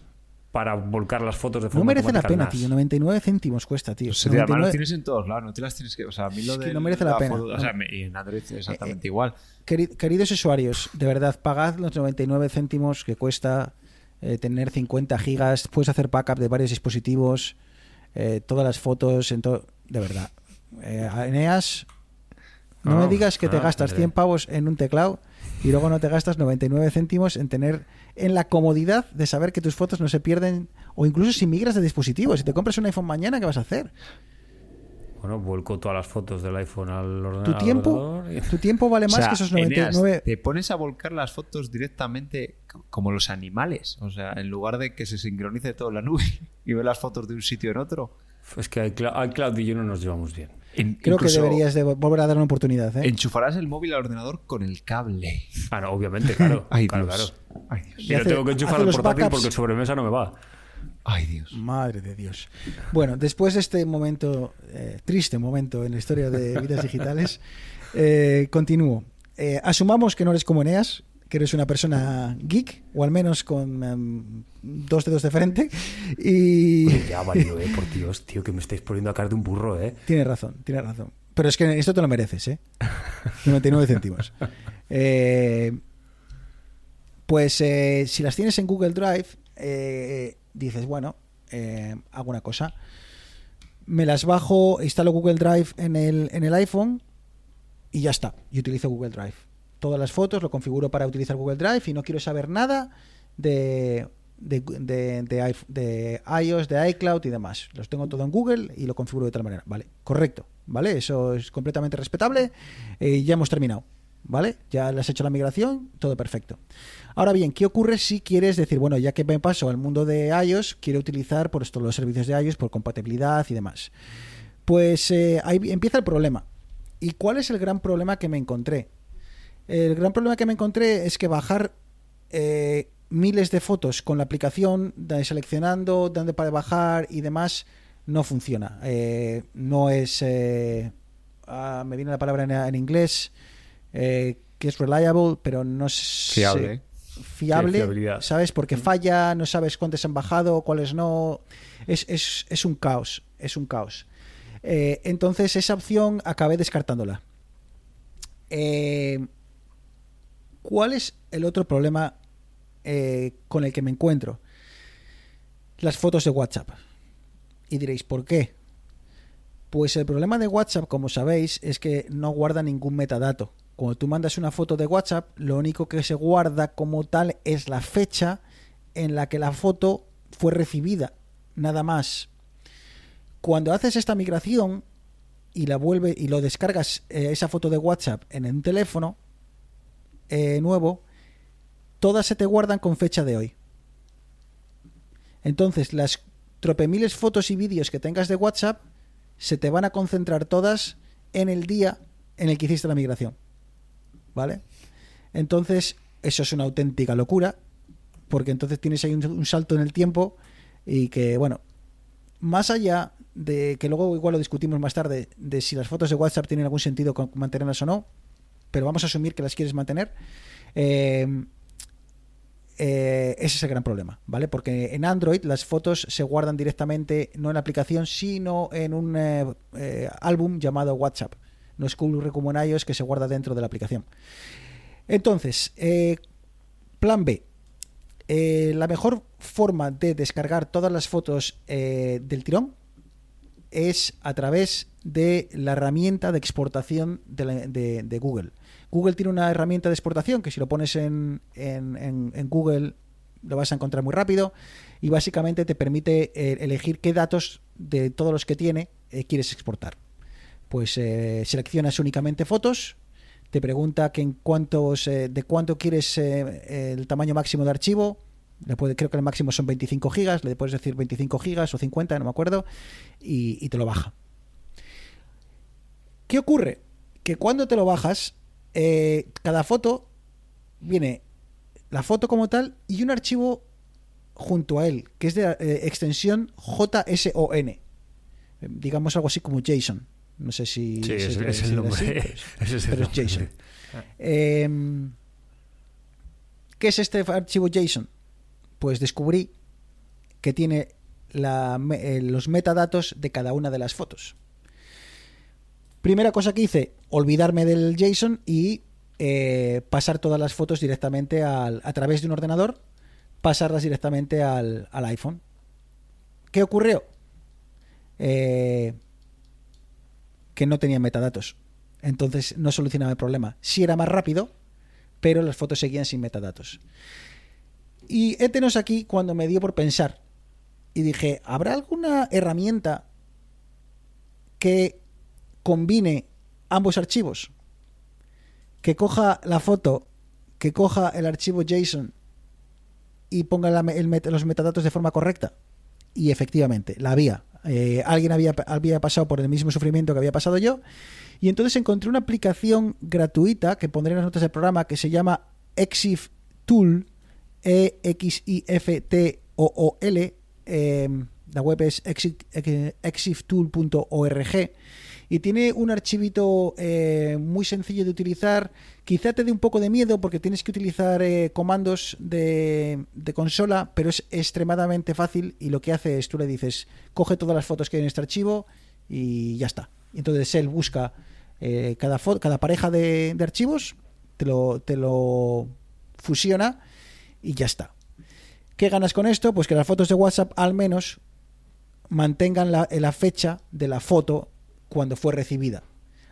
para volcar las fotos de forma no merece la pena tío 99 céntimos cuesta tío tío, además 99 lo tienes en todos lados, no te las tienes que. O sea, a mí lo Es que de. no merece la pena, o sea, y en Android es Eh, exactamente igual. Queri- Queridos usuarios, de verdad, pagad los 99 céntimos que cuesta eh, tener 50 gigas. Puedes hacer backup de varios dispositivos, eh, todas las fotos, en todo. De verdad. Eh, Eneas, no, No, me digas que te no, gastas tendré. 100 pavos en un teclado y luego no te gastas 99 céntimos en tener en la comodidad de saber que tus fotos no se pierden o incluso si migras de dispositivo. Si te compras un iPhone mañana, ¿qué vas a hacer? Bueno, vuelco todas las fotos del iPhone al ordenador. Tu tiempo, tu tiempo vale <laughs> más O sea, que esos Eneas, 99. te pones a volcar las fotos directamente como los animales. O sea, en lugar de que se sincronice todo en la nube <laughs> y ver las fotos de un sitio en otro. Es que iCloud, y yo no nos llevamos bien. En- Creo que deberías de volver a dar una oportunidad. ¿eh? Enchufarás el móvil al ordenador con el cable. Ah, no, obviamente, claro. <laughs> Ay, claro, Dios. claro. Ay, Dios. Yo hace- tengo que enchufar el portátil backups. porque el sobremesa no me va. Ay, Dios. Madre de Dios. Bueno, después de este momento, eh, triste momento en la historia de vidas <laughs> digitales, eh, continúo. Eh, asumamos que no eres como Eneas, que eres una persona geek, o al menos con em, dos dedos de frente. Y. Ya <laughs> valió, eh, por Dios, tío, que me estáis poniendo a cara de un burro, eh. Tienes razón, tienes razón. Pero es que esto te lo mereces, ¿eh? 99 céntimos. <laughs> Eh, pues eh, si las tienes en Google Drive, eh, dices, bueno, eh, hago una cosa. Me las bajo, instalo Google Drive en el, en el iPhone y ya está. Y utilizo Google Drive. Todas las fotos lo configuro para utilizar Google Drive y no quiero saber nada de, de, de, de iOS, de iCloud y demás. Los tengo todo en Google y lo configuro de tal manera. Vale, correcto. ¿Vale? Eso es completamente respetable. Eh, ya hemos terminado. ¿Vale? Ya has hecho la migración, todo perfecto. Ahora bien, ¿qué ocurre si quieres decir, bueno, ya que me paso al mundo de iOS, quiero utilizar por todos los servicios de iOS por compatibilidad y demás? Pues eh, ahí empieza el problema. ¿Y cuál es el gran problema que me encontré? El gran problema que me encontré es que bajar eh, miles de fotos con la aplicación, seleccionando dónde para bajar y demás, no funciona. Eh, no es. ah, me viene la palabra en, inglés, que es reliable, pero no es Fiable. Fiable. ¿sabes? Porque falla, no sabes cuántos han bajado, cuáles no. Es, es, es un caos, es un caos. Eh, entonces esa opción acabé descartándola. Eh, ¿Cuál es el otro problema eh, con el que me encuentro? Las fotos de WhatsApp. Y diréis, ¿por qué? Pues el problema de WhatsApp, como sabéis, es que no guarda ningún metadato. Cuando tú mandas una foto de WhatsApp, lo único que se guarda como tal es la fecha en la que la foto fue recibida. Nada más. Cuando haces esta migración y la vuelve y lo descargas eh, esa foto de WhatsApp en un teléfono eh, nuevo, todas se te guardan con fecha de hoy. Entonces, las tropemiles fotos y vídeos que tengas de WhatsApp se te van a concentrar todas en el día en el que hiciste la migración. ¿Vale? Entonces, eso es una auténtica locura, porque entonces tienes ahí un, un salto en el tiempo y que, bueno, más allá de que luego igual lo discutimos más tarde, de si las fotos de WhatsApp tienen algún sentido mantenerlas o no, pero vamos a asumir que las quieres mantener. Eh, eh, ese es el gran problema, ¿vale? Porque en Android las fotos se guardan directamente, no en la aplicación, sino en un eh, álbum llamado WhatsApp. No es ocurre como en iOS que se guarda dentro de la aplicación. Entonces, eh, plan B. Eh, la mejor forma de descargar todas las fotos eh, del tirón es a través de la herramienta de exportación de, Google. Google tiene una herramienta de exportación que si lo pones en, Google lo vas a encontrar muy rápido y básicamente te permite elegir qué datos de todos los que tiene quieres exportar. Pues eh, seleccionas únicamente fotos, te pregunta que en cuántos, eh, de cuánto quieres eh, el tamaño máximo de archivo. Le puede, creo que el máximo son 25 gigas, le puedes decir 25 gigas o 50, no me acuerdo, y, y te lo baja. ¿Qué ocurre? Que cuando te lo bajas, cada foto viene la foto como tal y un archivo junto a él, que es de extensión JSON. Digamos algo así como JSON. No sé si. Sí, es, es el nombre. <laughs> es pero es. JSON. Em, ¿Qué es este archivo JSON? Pues descubrí que tiene la eh, los metadatos de cada una de las fotos. Primera cosa que hice, olvidarme del JSON y eh, pasar todas las fotos directamente al- a través de un ordenador, pasarlas directamente al, al iPhone. ¿Qué ocurrió? Eh, que no tenía metadatos. Entonces no solucionaba el problema. Sí era más rápido, pero las fotos seguían sin metadatos. Y étenos aquí cuando me dio por pensar. Y dije, ¿habrá alguna herramienta que combine ambos archivos? Que coja la foto, que coja el archivo JSON y ponga los metadatos de forma correcta. Y efectivamente, la había. Eh, alguien había, había pasado por el mismo sufrimiento que había pasado yo. Y entonces encontré una aplicación gratuita que pondré en las notas del programa que se llama Exif Tool, E-X-I-F-T-O-O-L. eh, la web es exif- exiftool.org y tiene un archivito eh, muy sencillo de utilizar. Quizá te dé un poco de miedo porque tienes que utilizar eh, comandos de, consola, pero es extremadamente fácil y lo que hace es tú le dices, coge todas las fotos que hay en este archivo y ya está. Entonces él busca eh, cada, fo- cada pareja de, archivos, te lo, te lo fusiona y ya está. ¿Qué ganas con esto? Pues que las fotos de WhatsApp al menos mantengan la fecha de la foto cuando fue recibida.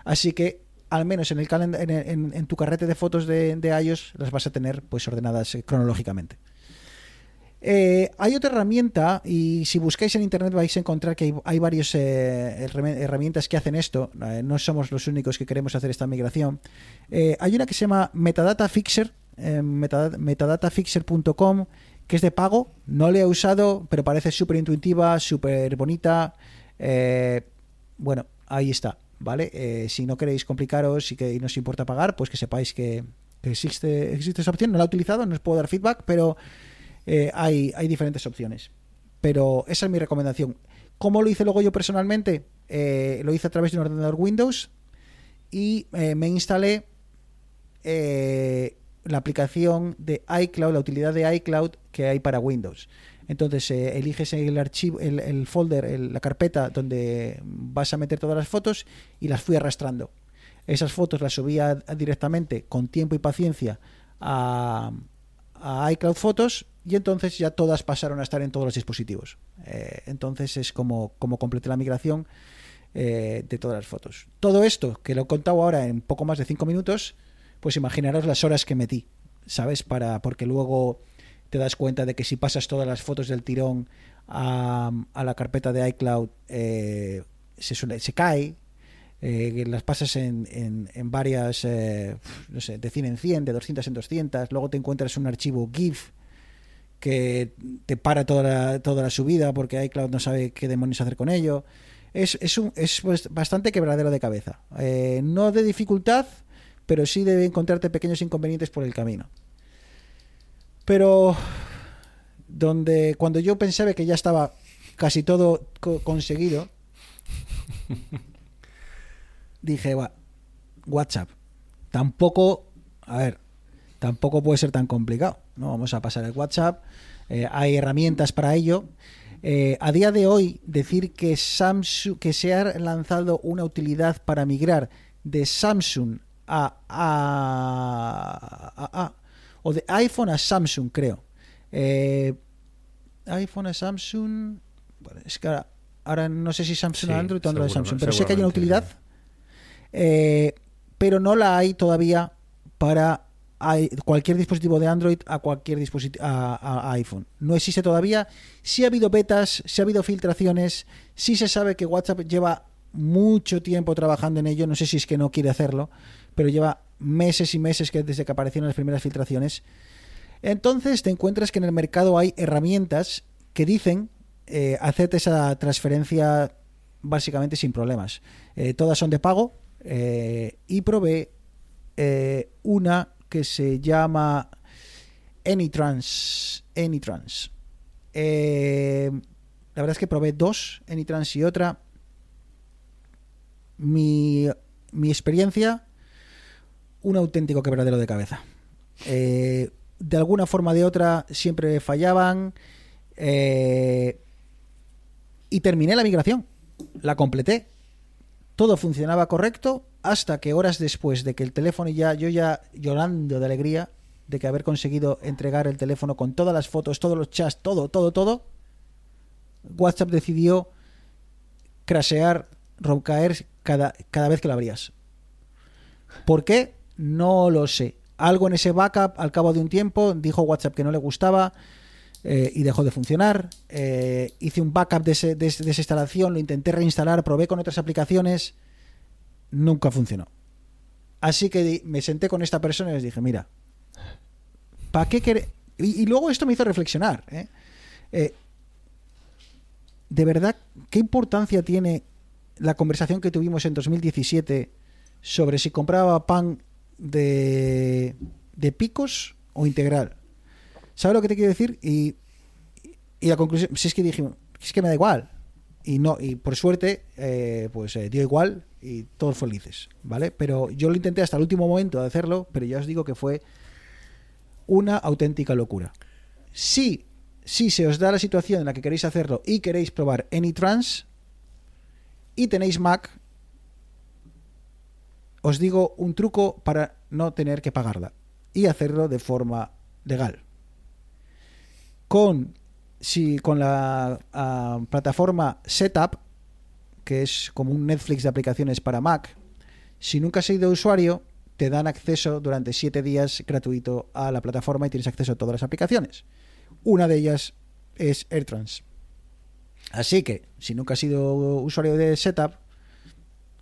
Así que al menos en, el en, en- tu carrete de fotos de, de iOS las vas a tener pues ordenadas eh, cronológicamente. Eh, hay otra herramienta y si buscáis en internet vais a encontrar que hay, hay varias herramientas que hacen esto. Eh, no somos los únicos que queremos hacer esta migración. Eh, hay una que se llama Metadata Fixer, eh, metadata- metadatafixer.com, que es de pago. No la he usado, pero parece súper intuitiva, súper bonita. Eh, bueno, ahí está, ¿vale? Eh, si no queréis complicaros y que y no os importa pagar, pues que sepáis que, existe, existe esa opción. No la he utilizado, no os puedo dar feedback, pero eh, hay, hay diferentes opciones. Pero esa es mi recomendación. ¿Cómo lo hice luego yo personalmente? Eh, lo hice a través de un ordenador Windows y me instalé la aplicación de iCloud, la utilidad de iCloud que hay para Windows. Entonces eh, eliges el archivo, el, folder, la carpeta donde vas a meter todas las fotos y las fui arrastrando. Esas fotos las subía directamente con tiempo y paciencia a, iCloud Fotos y entonces ya todas pasaron a estar en todos los dispositivos. Eh, entonces es como, como completé la migración eh, de todas las fotos. Todo esto, que lo he contado ahora en poco más de 5 minutos, pues imaginaros las horas que metí, ¿sabes? Para, porque luego te das cuenta de que si pasas todas las fotos del tirón a, la carpeta de iCloud, eh, se, se cae, eh, las pasas en, en, en varias, eh, no sé, de 100 en 100, de 200 en 200, luego te encuentras un archivo GIF que te para toda la, toda la subida porque iCloud no sabe qué demonios hacer con ello. Es, es, un, es bastante quebradero de cabeza. No de dificultad, pero sí de encontrarte pequeños inconvenientes por el camino. Pero donde cuando yo pensaba que ya estaba casi todo co- conseguido, <laughs> dije, "Va, WhatsApp, tampoco, a ver, tampoco puede ser tan complicado, ¿no? Vamos a pasar el WhatsApp, eh, hay herramientas para ello. Eh, a día de hoy, decir que Samsung, que se ha lanzado una utilidad para migrar de Samsung a, a- a- a- o de iPhone a Samsung, creo. Eh, iPhone a Samsung, bueno, es que ahora, ahora no sé si Samsung Sí, a Android o Android a Samsung, pero sé que hay una utilidad eh, pero no la hay todavía para cualquier dispositivo de Android a cualquier dispositivo a iPhone. No existe todavía. Sí ha habido betas, sí ha habido filtraciones, sí se sabe que WhatsApp lleva mucho tiempo trabajando en ello. No sé si es que no quiere hacerlo, pero lleva meses y meses que desde que aparecieron las primeras filtraciones. Entonces te encuentras que en el mercado hay herramientas que dicen eh, hacerte esa transferencia básicamente sin problemas. Eh, todas son de pago eh, y probé eh, una que se llama Anytrans. Anytrans. La verdad es que probé dos, Anytrans y otra. Mi, mi experiencia, un auténtico quebradero de cabeza. Eh, de alguna forma o de otra siempre fallaban. eh, y terminé la migración. La completé. Todo funcionaba correcto hasta que horas después de que el teléfono ya, yo ya llorando de alegría de que haber conseguido entregar el teléfono con todas las fotos, todos los chats, todo, todo, todo, WhatsApp decidió crasear, caer cada, cada vez que lo abrías. ¿Por qué? No lo sé. Algo en ese backup, al cabo de un tiempo, dijo WhatsApp que no le gustaba eh, y dejó de funcionar. Eh, hice un backup de, ese- de esa instalación, lo intenté reinstalar, probé con otras aplicaciones, nunca funcionó. Así que me senté con esta persona y les dije, mira, ¿para qué querer? Y, luego esto me hizo reflexionar. Eh, de verdad, ¿qué importancia tiene la conversación que tuvimos en 2017 sobre si compraba pan de, de picos o integral? ¿Sabes lo que te quiero decir? Y, y la conclusión, si es que dije, es que me da igual. Y no, y por suerte, eh, pues eh, dio igual, y todos felices, ¿vale? Pero yo lo intenté hasta el último momento de hacerlo, pero ya os digo que fue una auténtica locura. Si, si se os da la situación en la que queréis hacerlo y queréis probar AnyTrans y tenéis Mac, os digo un truco para no tener que pagarla y hacerlo de forma legal. Con, si, con la ah, plataforma Setup, que es como un Netflix de aplicaciones para Mac, si nunca has sido usuario, te dan acceso durante 7 días gratuito a la plataforma y tienes acceso a todas las aplicaciones. Una de ellas es AirTrans. Así que, si nunca has sido usuario de Setup,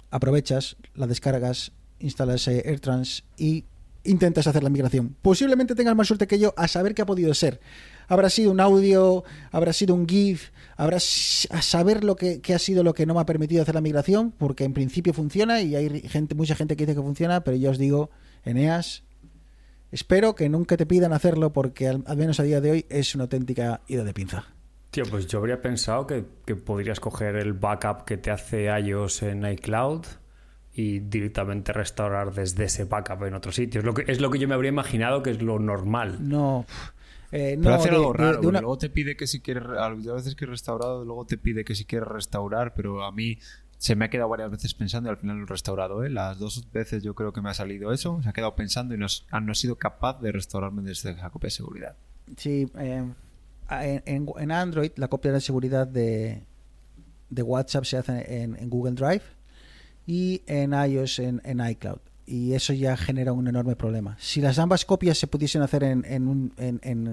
aprovechas, la descargas, instalas eh, AirTrans y intentas hacer la migración. Posiblemente tengas más suerte que yo a saber qué ha podido ser. Habrá sido un audio, habrá sido un GIF, habrá a saber lo que, qué ha sido lo que no me ha permitido hacer la migración, porque en principio funciona y hay gente, mucha gente que dice que funciona, pero yo os digo, Eneas, espero que nunca te pidan hacerlo porque al menos a día de hoy es una auténtica ida de pinza. Tío, pues yo habría pensado que, que podrías coger el backup que te hace iOS en iCloud y directamente restaurar desde ese backup en otro sitio. Es lo que, es lo que yo me habría imaginado que es lo normal. No, eh, Pero no, hace de- algo de- raro. de porque una- Luego te pide que si quieres. A veces que he restaurado, luego te pide que si quieres restaurar, pero a mí se me ha quedado varias veces pensando y al final lo he restaurado. ¿eh? Las dos veces yo creo que me ha salido eso. Se ha quedado pensando y no, has- no he sido capaz de restaurarme desde la copia de seguridad. Sí, eh, en, en- en Android la copia de seguridad de, de WhatsApp se hace en, en Google Drive y en iOS en, en iCloud. Y eso ya genera un enorme problema. Si las ambas copias se pudiesen hacer en, en, un-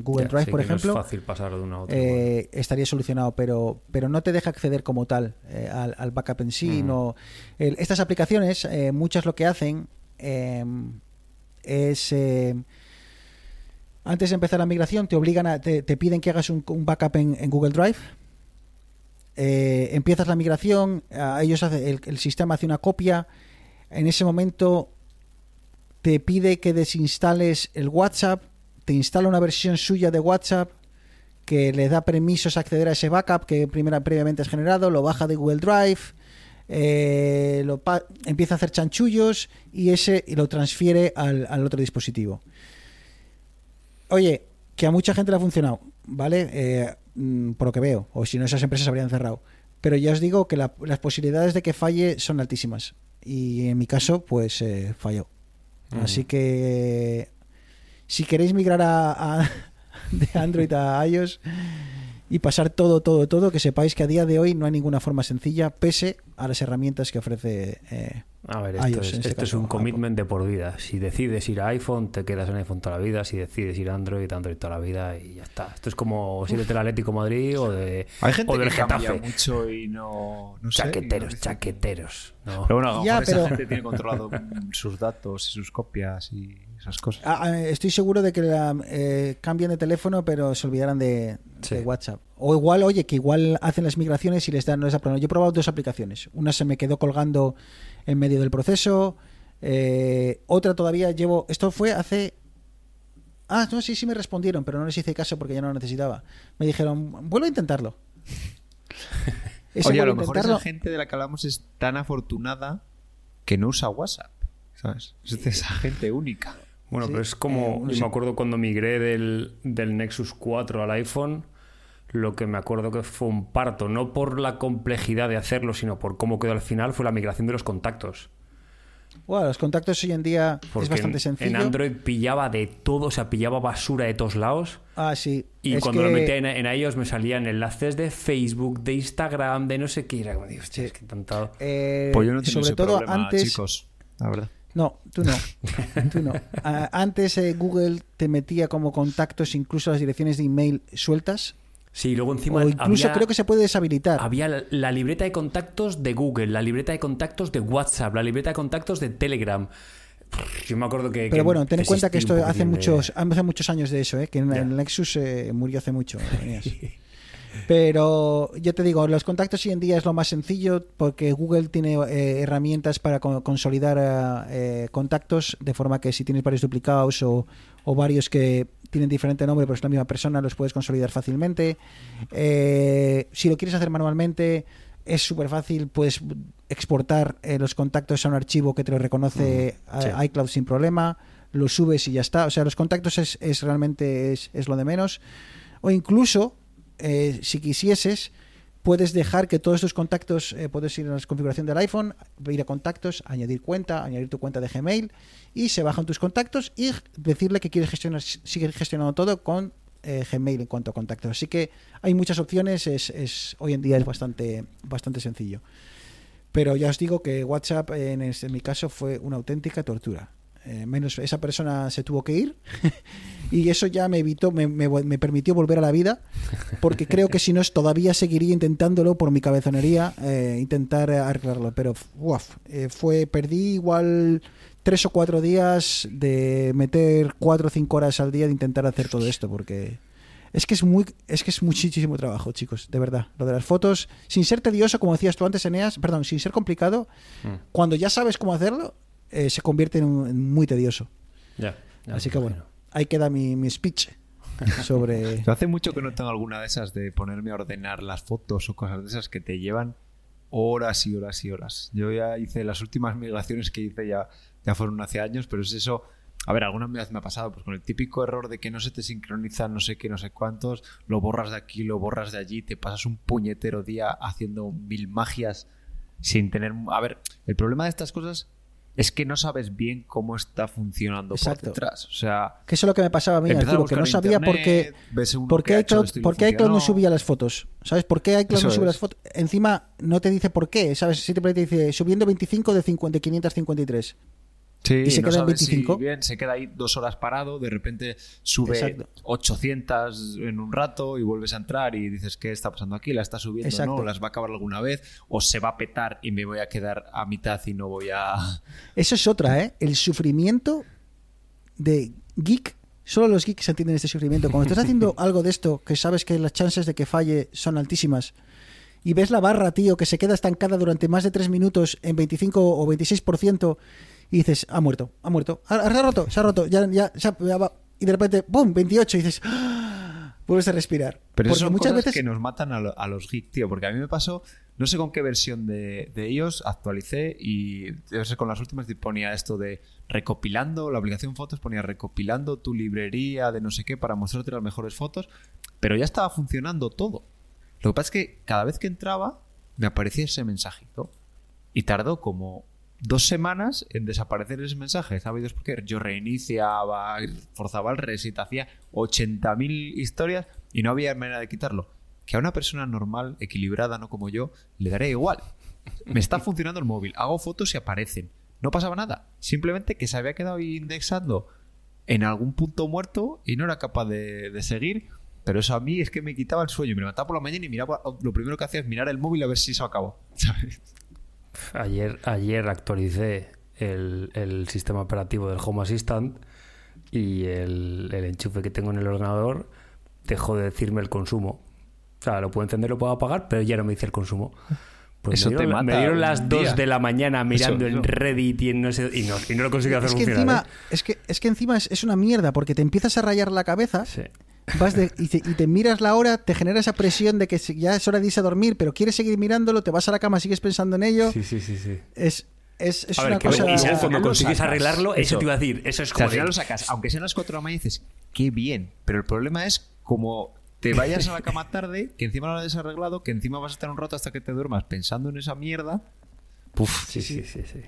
Google Drive, sí por no ejemplo, es fácil pasar de una a otra. eh, estaría solucionado, pero, pero no te deja acceder como tal eh, al, al backup en sí. Ujú. no el- Estas aplicaciones, eh, muchas lo que hacen eh, es... antes de empezar la migración, te obligan a, te, piden que hagas un, backup en, Google Drive. Eh, empiezas la migración, ellos hace, el, sistema hace una copia. En ese momento te pide que desinstales el WhatsApp, te instala una versión suya de WhatsApp que le da permisos a acceder a ese backup que primera, previamente has generado, lo baja de Google Drive, eh, lo empieza a hacer chanchullos y ese y lo transfiere al otro dispositivo. Oye, que a mucha gente le ha funcionado, ¿vale? Eh, mm, por lo que veo, o si no esas empresas habrían cerrado. Pero ya os digo que la- las posibilidades de que falle son altísimas. Y en mi caso, pues eh, falló. Así que si queréis migrar a, a- <laughs> de Android a iOS y pasar todo, todo, todo, que sepáis que a día de hoy no hay ninguna forma sencilla, pese a las herramientas que ofrece. eh, A ver, esto, iOS, es, este esto es caso, un Apple. commitment de por vida. Si decides ir a iPhone, te quedas en iPhone toda la vida. Si decides ir a Android, Android toda la vida y ya está. Esto es como si eres del Atlético Madrid o, de, Hay gente o del que Getafe. mucho y no. no sé, y no Chaqueteros, chaqueteros. No. Pero bueno, a lo Ya, mejor esa pero- gente tiene controlado <laughs> sus datos y sus copias y esas cosas. ah, ah, estoy seguro de que la, eh, cambian de teléfono, pero se olvidarán de, Sí. de WhatsApp. O igual, oye, que igual hacen las migraciones y les dan no les. Yo he probado dos aplicaciones. Una se me quedó colgando en medio del proceso. eh, otra todavía llevo. Esto fue hace. Ah, no, sí, sí me respondieron, pero no les hice caso porque ya no lo necesitaba. Me dijeron, vuelvo a intentarlo. <laughs> Ese Oye, a lo mejor intentarlo. esa gente de la que hablamos es tan afortunada que no usa WhatsApp. ¿Sabes? Es de esa gente única. Bueno, Sí, pero es como, eh, yo me acuerdo cuando migré del, del Nexus 4 al iPhone, lo que me acuerdo que fue un parto, no por la complejidad de hacerlo, sino por cómo quedó al final, fue la migración de los contactos. Bueno, los contactos hoy en día Porque es bastante en, sencillo. en Android pillaba de todo, o sea, pillaba basura de todos lados. Ah, sí. Y Es cuando que- lo metía en, en iOS me salían enlaces de Facebook, de Instagram, de no sé qué. Era como, hostia, Sí. es que tanta... eh, Pues yo no tengo sobre ese todo problema, antes. chicos. La verdad. No, tú no. <laughs> tú no. Antes eh, Google te metía como contactos incluso las direcciones de email sueltas. Sí, luego encima O incluso había- creo que se puede deshabilitar. Había la, la libreta de contactos de Google, la libreta de contactos de WhatsApp, la libreta de contactos de Telegram. Yo me acuerdo que. Pero que bueno, ten en cuenta que esto hace de- muchos, <laughs> hace muchos años de eso, ¿eh? que en, el Nexus eh, murió hace mucho. <laughs> Pero yo te digo, los contactos hoy en día es lo más sencillo porque Google tiene eh, herramientas para co- consolidar eh, contactos de forma que si tienes varios duplicados o, o varios que tienen diferente nombre pero es la misma persona, los puedes consolidar fácilmente. Eh, si lo quieres hacer manualmente, es súper fácil, puedes exportar eh, los contactos a un archivo que te lo reconoce Ujú, sí. a- iCloud sin problema, lo subes y ya está. O sea, los contactos es, es realmente es, es lo de menos. O incluso, eh, si quisieses, puedes dejar que todos tus contactos, eh, puedes ir a la configuración del iPhone, ir a contactos, añadir cuenta, añadir tu cuenta de Gmail y se bajan tus contactos y decirle que quieres gestionar, sigue gestionando todo con eh, Gmail en cuanto a contactos. Así que hay muchas opciones, es, hoy en día es bastante, bastante sencillo. Pero ya os digo que WhatsApp en, es- en mi caso fue una auténtica tortura. Eh, menos esa persona se tuvo que ir <laughs> y eso ya me evitó, me, me- me permitió volver a la vida porque creo que si no todavía seguiría intentándolo por mi cabezonería eh, intentar arreglarlo. Pero uaf, eh, fue perdí igual tres o cuatro días de meter cuatro o cinco horas al día de intentar hacer todo esto porque es que es muy es que es muchísimo trabajo chicos de verdad lo de las fotos sin ser tedioso como decías tú antes Eneas perdón sin ser complicado Mm. cuando ya sabes cómo hacerlo eh, se convierte en, un- en muy tedioso Ya, ya así que bueno ahí queda mi, mi speech sobre <laughs> hace mucho que no tengo alguna de esas de ponerme a ordenar las fotos o cosas de esas que te llevan horas y horas y horas. Yo ya hice las últimas migraciones que hice ya, ya fueron hace años, pero es eso. A ver, alguna vez me ha pasado, pues con el típico error de que no se te sincronizan no sé qué, no sé cuántos, lo borras de aquí, lo borras de allí, te pasas un puñetero día haciendo mil magias sin tener... A ver, el problema de estas cosas es que no sabes bien cómo está funcionando Exacto. por detrás. O sea, que eso es lo que me pasaba a mí Arturo, que no sabía internet, por qué ¿Por qué, iCloud, por no qué iCloud no subía las fotos? ¿Sabes por qué iCloud Eso no sube es. las fotos? Encima no te dice por qué, ¿sabes? Simplemente dice subiendo 25 de 50, de 553. Sí, y se no queda en sabes si 25. bien, se queda ahí dos horas parado, de repente sube Exacto. 800 en un rato y vuelves a entrar y dices, ¿qué está pasando aquí? ¿La está subiendo? Exacto. ¿No? ¿Las va a acabar alguna vez? ¿O se va a petar y me voy a quedar a mitad y no voy a...? <laughs> Eso es otra, ¿eh? El sufrimiento de geek. Solo los geeks entienden este sufrimiento. Cuando estás haciendo <laughs> algo de esto, que sabes que las chances de que falle son altísimas, y ves la barra, tío, que se queda estancada durante más de 3 minutos en 25 o 26%, y dices, ha muerto, ha muerto, ha, ha roto, se ha roto, ya, ya, se ha- ya va. Y de repente, ¡pum! 28, y dices, ¡ah! vuelves a respirar. Pero eso son muchas cosas veces que nos matan a, lo- a los geeks, tío. Porque a mí me pasó, no sé con qué versión de, de ellos actualicé y debe ser con las últimas ponía esto de recopilando, la aplicación fotos ponía recopilando tu librería de no sé qué para mostrarte las mejores fotos, pero ya estaba funcionando todo. Lo que pasa es que cada vez que entraba me aparecía ese mensajito y tardó como dos semanas en desaparecer ese mensaje. ¿Sabéis por qué? Yo reiniciaba, forzaba el reset, hacía 80.000 historias y no había manera de quitarlo. Que a una persona normal, equilibrada, no como yo, le daría igual. Me está funcionando el móvil, hago fotos y aparecen. No pasaba nada. Simplemente que se había quedado indexando en algún punto muerto y no era capaz de, de seguir. Pero eso a mí es que me quitaba el sueño. Me levantaba por la mañana y miraba. Lo primero que hacía es mirar el móvil a ver si eso acabó. <laughs> ¿sabes? Ayer, ayer actualicé el, el sistema operativo del Home Assistant y el, el enchufe que tengo en el ordenador dejó de decirme el consumo. O sea, lo puedo encender, lo puedo apagar, pero ya no me dice el consumo. Pues Eso me te dieron, me mata dieron un las día. 2 de la mañana mirando Eso, en. Reddit y, en no sé- y, no, y no lo consigo hacer es que funcionar. encima, es que, es que encima es, es una mierda, porque te empiezas a rayar la cabeza ¿eh? Sí. Vas de- y, te, y te miras la hora, te genera esa presión de que ya es hora de irse a dormir, pero quieres seguir mirándolo, te vas a la cama, sigues pensando en ello. sí, sí, sí, sí. Es, es, es A una ver, cosa. y lo consigues sacas. arreglarlo, eso. Eso. te iba a decir. Eso es O sea, al joder. final lo sacas, aunque sean las 4 de la mañana, dices, qué bien. Pero el problema es como te vayas a la cama tarde, que encima lo hayas arreglado, que encima vas a estar un rato hasta que te duermas pensando en esa mierda. Puf, Sí, sí, sí, sí.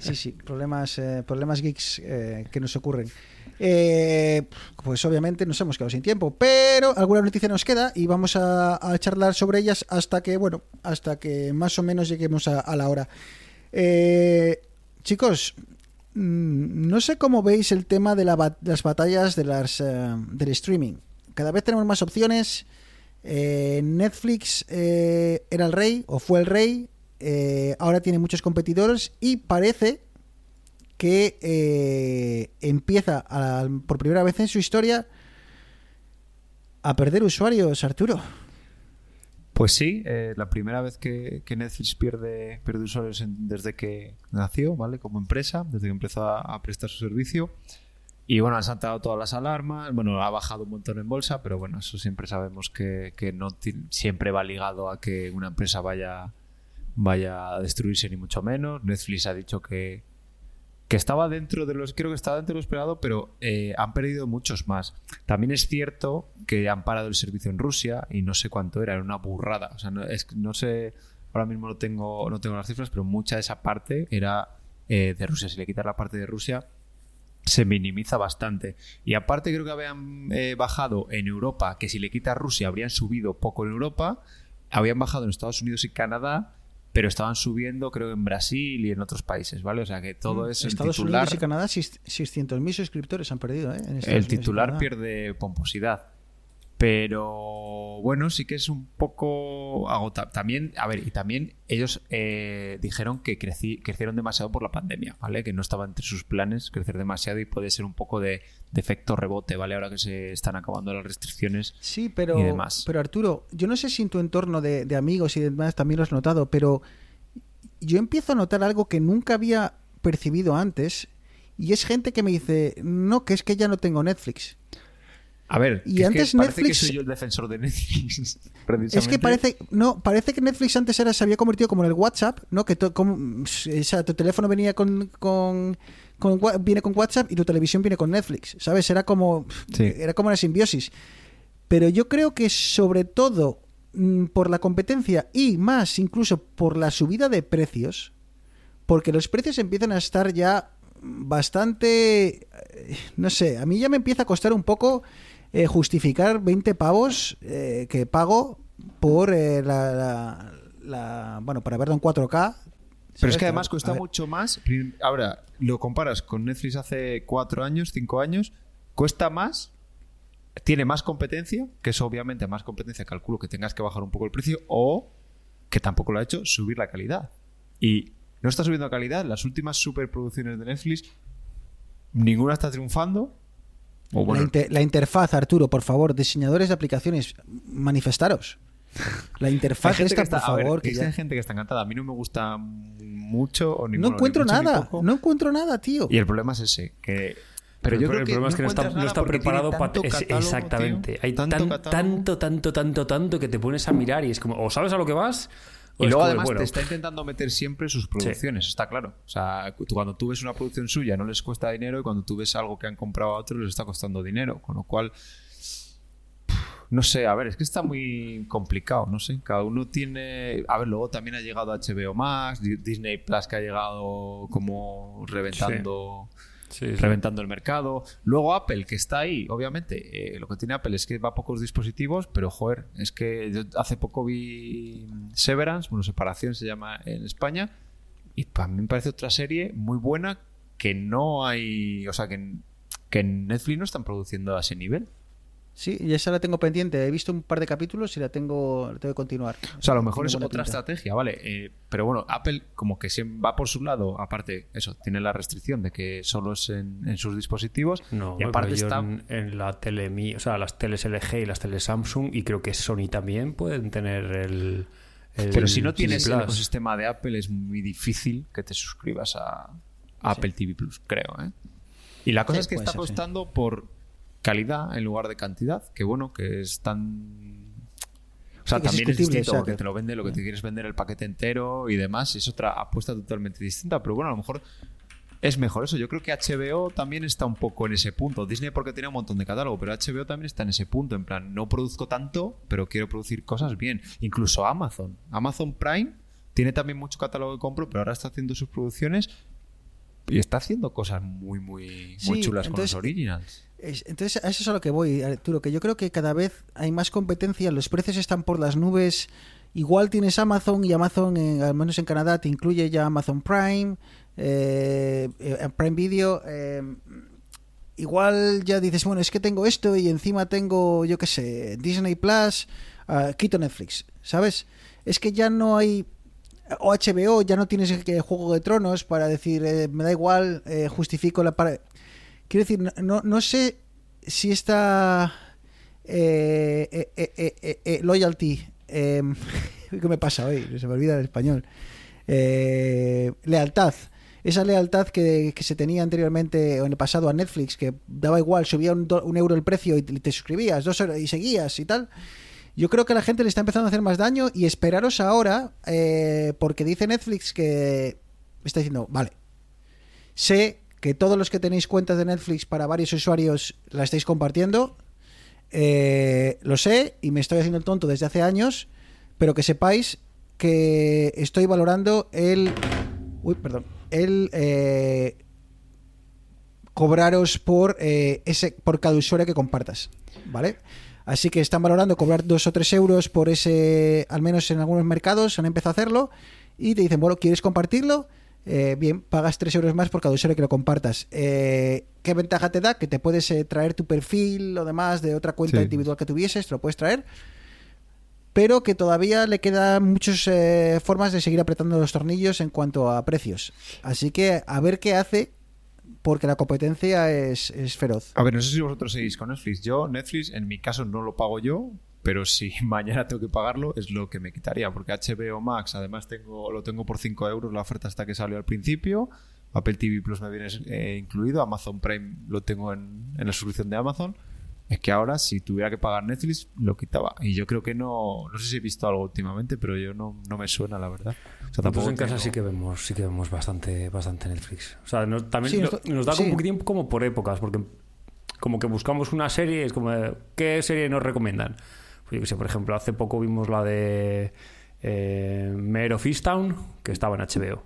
Sí, sí, problemas, eh, problemas geeks eh, que nos ocurren. Eh, pues obviamente nos hemos quedado sin tiempo, pero alguna noticia nos queda y vamos a, charlar sobre ellas hasta que, bueno, hasta que más o menos lleguemos a, la hora. Eh, chicos, mm, no sé cómo veis el tema de las batallas de las, eh, del streaming. Cada vez tenemos más opciones. Eh, Netflix eh, era el rey o fue el rey. ahora tiene muchos competidores y parece que eh, empieza por primera vez en su historia a perder usuarios, Arturo. Pues sí, eh, la primera vez que, Netflix pierde, pierde usuarios desde que nació, ¿vale? Como empresa, desde que empezó a, prestar su servicio. Y bueno, han saltado todas las alarmas. Bueno, ha bajado un montón en bolsa, pero bueno, eso siempre sabemos que, que no siempre va ligado a que una empresa vaya, vaya a destruirse ni mucho menos. Netflix ha dicho que, que estaba dentro de los, creo que estaba dentro de lo esperado, pero eh, han perdido muchos más. También es cierto que han parado el servicio en Rusia y no sé cuánto era, era una burrada. O sea, no, es, no sé, ahora mismo no tengo, no tengo las cifras, pero mucha de esa parte era eh, de Rusia. Si le quitas la parte de Rusia, se minimiza bastante. Y aparte creo que habían eh, bajado en Europa, que si le quitas Rusia habrían subido poco en Europa, habían bajado en Estados Unidos y Canadá, pero estaban subiendo creo en Brasil y en otros países, ¿vale? O sea que todo eso... Mm, Estados titular, Unidos y Canadá, 600.000 suscriptores han perdido, ¿eh? En Estados el titular pierde pomposidad. Pero bueno, sí que es un poco agotable. También, a ver, y también ellos eh, dijeron que creci- crecieron demasiado por la pandemia, ¿vale? Que no estaba entre sus planes crecer demasiado y puede ser un poco de, de efecto rebote, ¿vale? Ahora que se están acabando las restricciones. Sí, pero, y demás. pero Arturo, yo no sé si en tu entorno de, de amigos y demás también lo has notado, pero yo empiezo a notar algo que nunca había percibido antes y es gente que me dice, no, que es que ya no tengo Netflix. A ver, Y que es antes que Netflix- que soy yo el defensor de Netflix. <laughs> Es que parece, no, parece que Netflix antes era, se había convertido como en el WhatsApp, ¿no? Que to- o sea, tu teléfono venía con, con, con viene con WhatsApp y tu televisión viene con Netflix, ¿sabes? Era como, Sí. era como una simbiosis. Pero yo creo que sobre todo mm, por la competencia y más incluso por la subida de precios, porque los precios empiezan a estar ya bastante, eh, no sé, a mí ya me empieza a costar un poco eh, justificar 20 pavos eh, que pago por eh, la, la- la- bueno, para verlo en 4K. Pero es que además cuesta mucho más. Ahora, lo comparas con Netflix hace cuatro años, cinco años, cuesta más, tiene más competencia, que es obviamente más competencia, calculo que tengas que bajar un poco el precio, o que tampoco lo ha hecho, subir la calidad. Y no está subiendo la calidad. Las últimas superproducciones de Netflix, ninguna está triunfando. La, interfaz, Arturo, por favor, diseñadores de aplicaciones, manifestaros. La interfaz gente esta, que está, por ver, favor, que es ya- hay gente que está encantada. A mí no me gusta mucho o ni No bueno, ni encuentro mucho nada, no encuentro nada, tío. Y el problema es ese, que... Pero el, yo creo el que problema es que no está, no preparado para... exactamente. tío, Hay tanto tan- tanto, tanto, tanto, tanto que te pones a mirar y es como, o sabes a lo que vas... Y luego además bueno, te está intentando meter siempre sus producciones, está claro. O sea, tú- cuando tú ves una producción suya no les cuesta dinero y cuando tú ves algo que han comprado a otros les está costando dinero. Con lo cual, no sé, a ver, es que está muy complicado, no sé. Cada uno tiene... A ver, luego también ha llegado HBO Max, Di- Disney Plus que ha llegado como reventando... sí, sí. reventando el mercado. Luego Apple, que está ahí, obviamente. eh, lo que tiene Apple es que va a pocos dispositivos, pero joder, es que yo hace poco vi Severance, bueno, Separación se llama en España, y para mí me parece otra serie muy buena que no hay, o sea, que, que en Netflix no están produciendo a ese nivel. Sí, y esa la tengo pendiente. He visto un par de capítulos y la tengo, la tengo que continuar. O sea, a lo mejor es otra pinta. estrategia, ¿vale? Eh, pero bueno, Apple como que siempre va por su lado, aparte, eso, tiene la restricción de que solo es en, en sus dispositivos. No, y aparte está... en, en la tele mi- o sea, las teles LG y las teles Samsung y creo que Sony también pueden tener el, el Pero si no tienes el ecosistema de Apple, es muy difícil que te suscribas a, a Apple TV Plus, creo. ¿eh? Y la cosa Sí, es que está ser, sí. apostando por calidad en lugar de cantidad, que bueno, que es tan... O sea, Sí, que es también es, distinto porque que- te lo vende lo que te quieres vender el paquete entero y demás, y es otra apuesta totalmente distinta, pero bueno, a lo mejor es mejor eso. Yo creo que HBO también está un poco en ese punto. Disney porque tiene un montón de catálogo, pero HBO también está en ese punto. En plan, no produzco tanto, pero quiero producir cosas bien. Incluso Amazon. Amazon Prime tiene también mucho catálogo que compro, pero ahora está haciendo sus producciones y está haciendo cosas muy, muy, muy Sí, chulas entonces- con los originals. Es- Entonces, a eso es a lo que voy, Arturo, que yo creo que cada vez hay más competencia, los precios están por las nubes. Igual tienes Amazon y Amazon, al menos en Canadá, te incluye ya Amazon Prime, eh, eh, Prime Video. eh, igual ya dices, bueno, es que tengo esto y encima tengo, yo qué sé, Disney Plus, ah, quito Netflix, ¿sabes? Es que ya no hay o HBO ya no tienes que Juego de Tronos para decir eh, me da igual eh, justifico la para quiero decir no, no, sé si esta eh, eh, eh, loyalty eh, <laughs> ¿qué me pasa hoy? se me olvida el español. Lealtad. Esa lealtad que, que se tenía anteriormente o en el pasado a Netflix que daba igual subía un, euro el precio y te, suscribías dos horas y seguías y tal. Yo creo que a la gente le está empezando a hacer más daño y esperaros ahora, porque dice Netflix que está diciendo, vale, sé que todos los que tenéis cuentas de Netflix para varios usuarios la estáis compartiendo, eh, lo sé y me estoy haciendo el tonto desde hace años, pero que sepáis que estoy valorando el... Perdón. El... eh, cobraros por eh, ese por cada usuario que compartas, ¿vale? Así que están valorando cobrar dos o tres euros por ese, al menos en algunos mercados han empezado a hacerlo y te dicen, bueno, ¿quieres compartirlo? Eh, bien, pagas tres euros más por cada usuario que lo compartas. Eh, ¿Qué ventaja te da? Que te puedes eh, traer tu perfil o demás de otra cuenta Sí. individual que tuvieses, te lo puedes traer. Pero que todavía le quedan muchas eh, formas de seguir apretando los tornillos en cuanto a precios. Así que a ver qué hace, porque la competencia es, es feroz. A ver, no sé si vosotros seguís con Netflix. Yo, Netflix, en mi caso, no lo pago yo, pero si <laughs> mañana tengo que pagarlo, es lo que me quitaría. Porque HBO Max, además, tengo lo tengo por 5 euros, la oferta hasta que salió al principio. Apple TV Plus me viene eh, incluido. Amazon Prime lo tengo en, en la suscripción de Amazon. Es que ahora, si tuviera que pagar Netflix, lo quitaba. Y yo creo que no. No sé si he visto algo últimamente, pero yo no, no me suena, la verdad. O sea, Nosotros tampoco en casa tengo- sí que vemos, sí que vemos bastante, bastante Netflix. O sea, nos, también Sí, nos, esto- nos da como sí. un poquitín como por épocas, porque como que buscamos una serie, es como, de, ¿qué serie nos recomiendan? Yo que sé, por ejemplo, hace poco vimos la de eh, Mayor of Easttown, que estaba en HBO.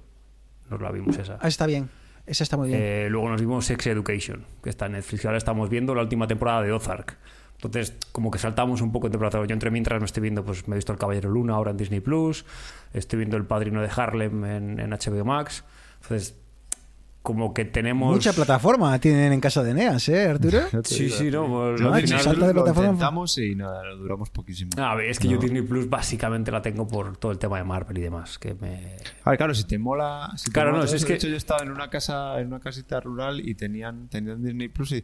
Nos la vimos esa. Ah, está bien. Esa está muy bien. Eh, luego nos vimos Sex Education, que está en Netflix. Y ahora estamos viendo la última temporada de Ozark. Entonces, como que saltamos un poco de temporada. Yo entre mientras me estoy viendo, pues me he visto El Caballero Luna ahora en Disney Plus. Estoy viendo El Padrino de Harlem en, en HBO Max. Entonces, como que tenemos. Mucha plataforma tienen en casa de Neas, ¿eh, Arturo? <laughs> Sí, sí, no. pues, Macho, Disney final- salta de lo plataforma. intentamos y nada, lo duramos poquísimo. A ver, es que yo No. Disney Plus básicamente la tengo por todo el tema de Marvel y demás. Que me. A ver, claro, si te mola. Si te Claro, mola no, todo si es que- De hecho, yo estaba en una casa, en una casita rural y tenían, tenían Disney Plus y.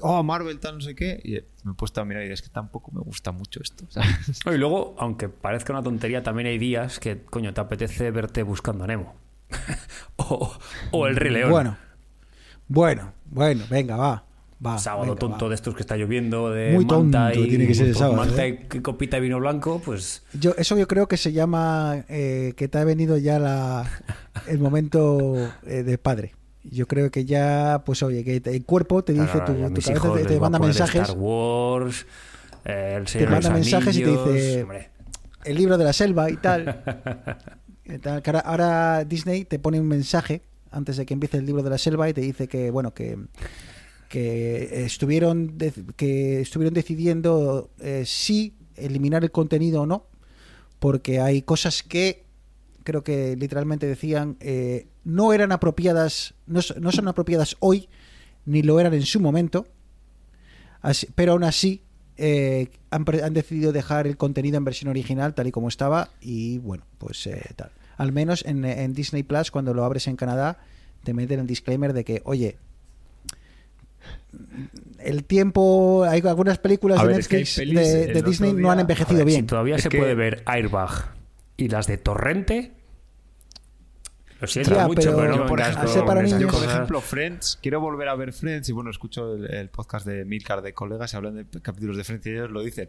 Oh, Marvel, tal, no sé qué. Y me he puesto a mirar y es que tampoco me gusta mucho esto. <laughs> ¿sabes? No, Y luego, aunque parezca una tontería, también hay días que, coño, te apetece verte buscando a Nemo. <laughs> o, o El Rey León. Bueno, bueno, bueno, venga, va. va sábado venga, tonto va. de estos que está lloviendo de Muy manta tonto y tiene que ser el sábado, manta ¿eh? y copita de vino blanco pues Yo, eso yo creo que se llama eh, que te ha venido ya la, el momento eh, de padre. Yo creo que ya, pues oye, que te- el cuerpo te dice, claro, tu, tu cabeza te, te manda mensajes, Star Wars eh, el te Señor de manda mensajes y te Anillos, dice hombre. el libro de la selva y tal. <laughs> Que ahora, Disney te pone un mensaje antes de que empiece el libro de la selva y te dice que, bueno, que que estuvieron que estuvieron decidiendo eh, si eliminar el contenido o no porque hay cosas que creo que literalmente decían eh, no eran apropiadas no, no son apropiadas hoy ni lo eran en su momento. Pero aún así eh, han, han decidido dejar el contenido en versión original tal y como estaba y bueno pues eh, tal. Al menos en, en Disney Plus cuando lo abres en Canadá te meten el disclaimer de que oye el tiempo hay algunas películas de es que Netflix pelis, de, Disney no día- han a envejecido ver, bien. si todavía Es se que- puede ver Airbag y las de Torrente lo siento Ya, mucho pero- pero, no por ejemplo, Hacer para niños. yo, por ejemplo, Friends, quiero volver a ver Friends y bueno, escucho el, el podcast de Milcar de colegas y hablan de capítulos de Friends y ellos lo dicen.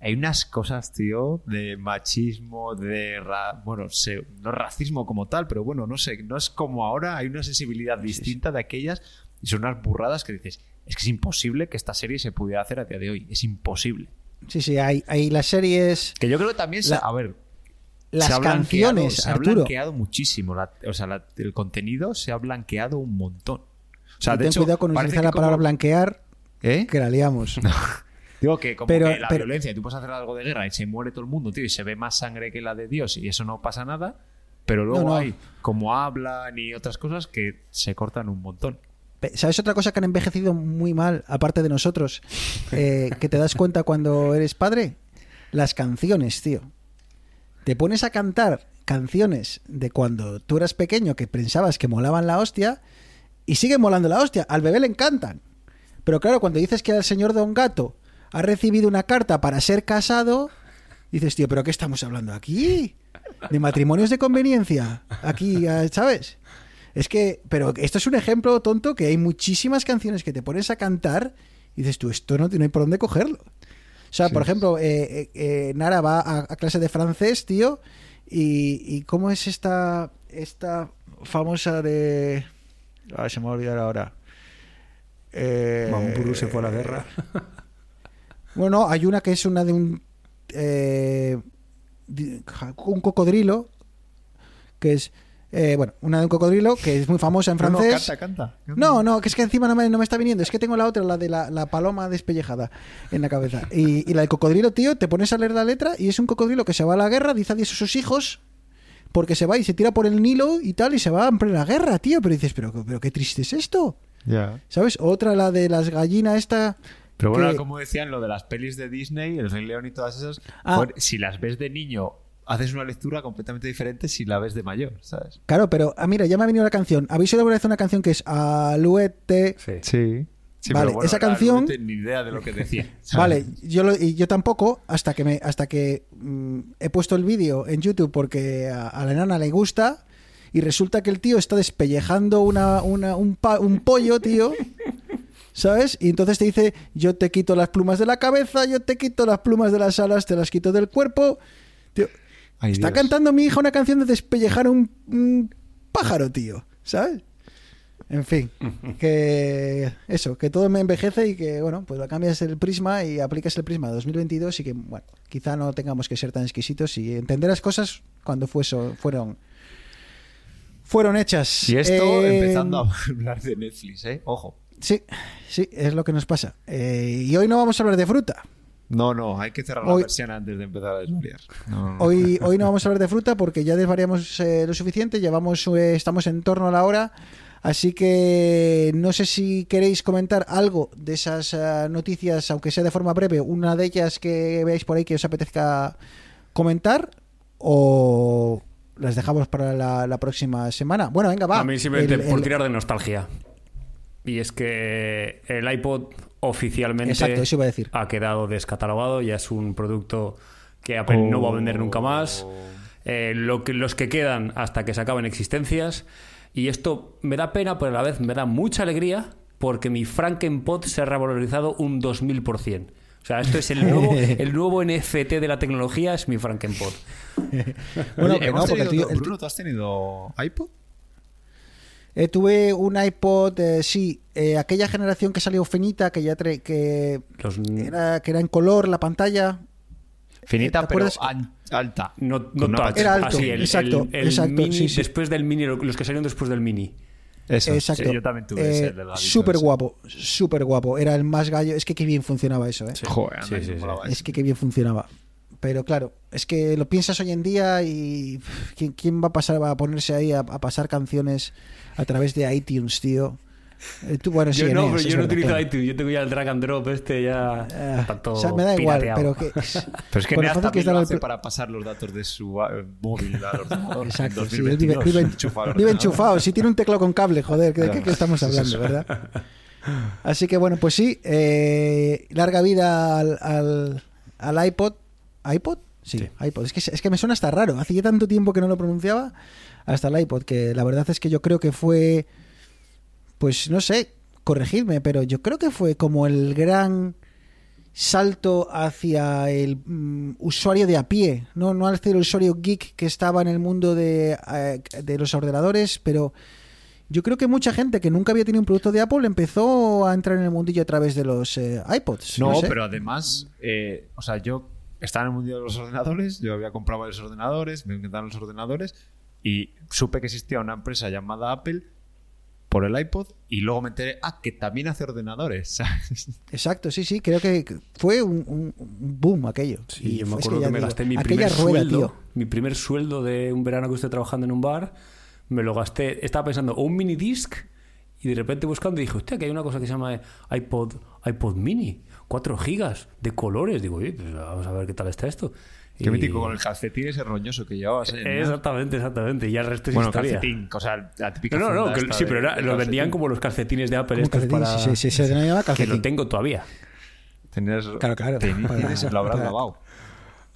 Hay unas cosas, tío, de machismo, de... ra- bueno, sé, no racismo como tal, pero bueno, no sé, no es como ahora, hay una sensibilidad distinta de aquellas y son unas burradas que dices, es que es imposible que esta serie se pudiera hacer a día de hoy, es imposible. sí sí hay, hay las series Que yo creo que también, se- La- a ver, las se ha blanqueado- canciones se ha Arturo blanqueado muchísimo. la- o sea, la- el contenido se ha blanqueado un montón. O sea, de ten hecho, cuidado con utilizar la palabra blanquear ¿Eh? que la liamos <laughs> Digo que como Pero- que la pero- violencia, tú puedes hacer algo de guerra y se muere todo el mundo, tío, y se ve más sangre que la de Dios y eso no pasa nada. Pero luego No, no. hay como hablan y otras cosas que se cortan un montón. ¿Sabes otra cosa que han envejecido muy mal, aparte de nosotros, eh, que te das cuenta cuando eres padre? Las canciones, tío. Te pones a cantar canciones de cuando tú eras pequeño que pensabas que molaban la hostia y siguen molando la hostia. Al bebé le encantan. Pero claro, cuando dices que el señor Don Gato ha recibido una carta para ser casado, dices, tío, ¿pero qué estamos hablando aquí? ¿De matrimonios de conveniencia? Aquí, ¿sabes? Es que, pero esto es un ejemplo tonto que hay muchísimas canciones que te pones a cantar y dices tú, esto no, no hay por dónde cogerlo. O sea, por ejemplo, eh, eh, eh, Nara va a, a clase de francés, tío, y, y ¿cómo es esta, esta famosa de... Ay, se me va a olvidar ahora. Eh, Mambrú se fue a la guerra. <laughs> Bueno, hay una que es una de un... un cocodrilo, que es... eh, bueno, una de un cocodrilo que es muy famosa en No, no, francés. canta, canta. No, no, que es que encima no me, no me está viniendo. Es que tengo la otra, la de la, la paloma despellejada en la cabeza. Y, y la del cocodrilo, tío, te pones a leer la letra y es un cocodrilo que se va a la guerra, dice adiós a sus hijos, porque se va y se tira por el Nilo y tal, y se va en plena guerra, tío. Pero dices, pero, pero qué triste es esto. Ya. ¿Sabes? Otra, la de las gallinas, esta. Pero bueno, que- como decían, lo de las pelis de Disney, El Rey León y todas esas, Ah. si las ves de niño, haces una lectura completamente diferente si la ves de mayor, ¿sabes? Claro, pero ah, mira, ya me ha venido la canción. ¿Habéis oído alguna vez una canción que es Aluete? Sí. Sí. Vale, esa canción- No tengo ni idea de lo que decía. <laughs> Vale, yo, lo- y yo tampoco, hasta que me hasta que mm, he puesto el vídeo en YouTube porque a, a la enana le gusta y resulta que el tío está despellejando una, una- un, pa- un pollo, tío. ¿Sabes? Y entonces te dice, yo te quito las plumas de la cabeza, yo te quito las plumas de las alas, te las quito del cuerpo. Tío, Ay, está Dios. cantando mi hija una canción de despellejar un, un pájaro, tío. ¿Sabes? En fin, <laughs> que eso, que todo me envejece y que, bueno, pues cambias el prisma y aplicas el prisma de 2022 y que, bueno, quizá no tengamos que ser tan exquisitos y entender las cosas cuando fueso- fueron fueron hechas. Y esto Eh, empezando a <laughs> hablar de Netflix, ¿eh? Ojo. Sí, sí, es lo que nos pasa. Eh, y hoy no vamos a hablar de fruta. No, no, hay que cerrar Hoy- la persiana antes de empezar a desvariar. No, no. Hoy, hoy no vamos a hablar de fruta porque ya desvariamos eh, lo suficiente, llevamos, eh, estamos en torno a la hora, así que no sé si queréis comentar algo de esas eh, noticias, aunque sea de forma breve, una de ellas que veáis por ahí que os apetezca comentar o las dejamos para la, la próxima semana. Bueno, venga, va. A mí simplemente El- por tirar de nostalgia. Y es que el iPod oficialmente Exacto, eso iba a decir. ha quedado descatalogado, ya es un producto que Apple no va a vender nunca más. Eh, lo que, los que quedan hasta que se acaben existencias. Y esto me da pena, pero a la vez me da mucha alegría porque mi Frankenpot se ha revalorizado un 2000%. O sea, esto es el nuevo, <laughs> el nuevo NFT de la tecnología, es mi Frankenpot. <laughs> Bueno, Oye, que hemos no, porque el tenido- tío- el Bruno, ¿tú has tenido iPod? Eh, tuve un iPod, eh, sí, eh, aquella generación que salió finita, que ya trae, que Los, era, que era en color la pantalla. Finita, ¿Te pero an- alta. No, no touch. Era alto, Así, el, exacto, el- el exacto, mini sí, sí. después del mini, los que salieron después del mini. Eso. Exacto. Sí, yo también tuve ese, Eh, delgadito Súper ese. guapo, súper guapo. Era el más gallo. Es que qué bien funcionaba eso, ¿eh? Joder, Sí, anda, sí, Es ese. que qué bien funcionaba. Pero claro, es que lo piensas hoy en día y ¿quién, quién va a pasar a ponerse ahí a, a pasar canciones a través de iTunes, tío? Eh, tú, bueno, sí, yo no, Eneas, pero yo no utilizo iTunes, yo tengo ya el drag and drop este ya Ah, está todo o sea, me da igual, pirateado. pero que <laughs> Pero es que Neas fácil que lo el hace para pasar los datos de su eh, móvil al ordenador. <laughs> Exacto, sí, vive, 2022. vive- enchufado. Si tiene un teclado con cable, joder, ¿de qué, estamos es hablando, verdad? Así que bueno, pues sí, eh, larga vida al, al, al iPod. ¿iPod? Sí, Sí. iPod. Es que, es que me suena hasta raro. Hace ya tanto tiempo que no lo pronunciaba, hasta el iPod, que la verdad es que yo creo que fue, pues no sé, corregidme, pero yo creo que fue como el gran salto hacia el mm, usuario de a pie, no, no hacia el usuario geek que estaba en el mundo de, eh, de los ordenadores, pero yo creo que mucha gente que nunca había tenido un producto de Apple empezó a entrar en el mundillo a través de los eh, iPods. No, sé. pero además, eh, o sea, yo estaba en el mundo de los ordenadores, yo había comprado varios ordenadores, me encantaban los ordenadores y supe que existía una empresa llamada Apple por el iPod y luego me enteré, ah, que también hace ordenadores. <laughs> ¿sabes? Exacto, sí, sí, creo que fue un, un- boom aquello. Sí, Y yo me acuerdo que, ya me digo, gasté mi primer rueda, sueldo, tío. mi primer sueldo de un verano que estuve trabajando en un bar, me lo gasté, estaba pensando, o un mini disc, y de repente buscando dije, hostia, que hay una cosa que se llama iPod, iPod mini, 4 gigas de colores. Digo, pues vamos a ver qué tal está esto. Qué mítico con el calcetín ese roñoso que llevabas. ¿eh? Exactamente, exactamente. Y ya el resto es Bueno, historia. calcetín, o sea, la típica No, no, no, que- sí, de- pero era- lo vendían como los calcetines de Apple estos calcetín, para... sí, sí, sí, se Que calcetín. lo tengo todavía. Tenías, Claro, claro. tienes- lo habrás para- lavado.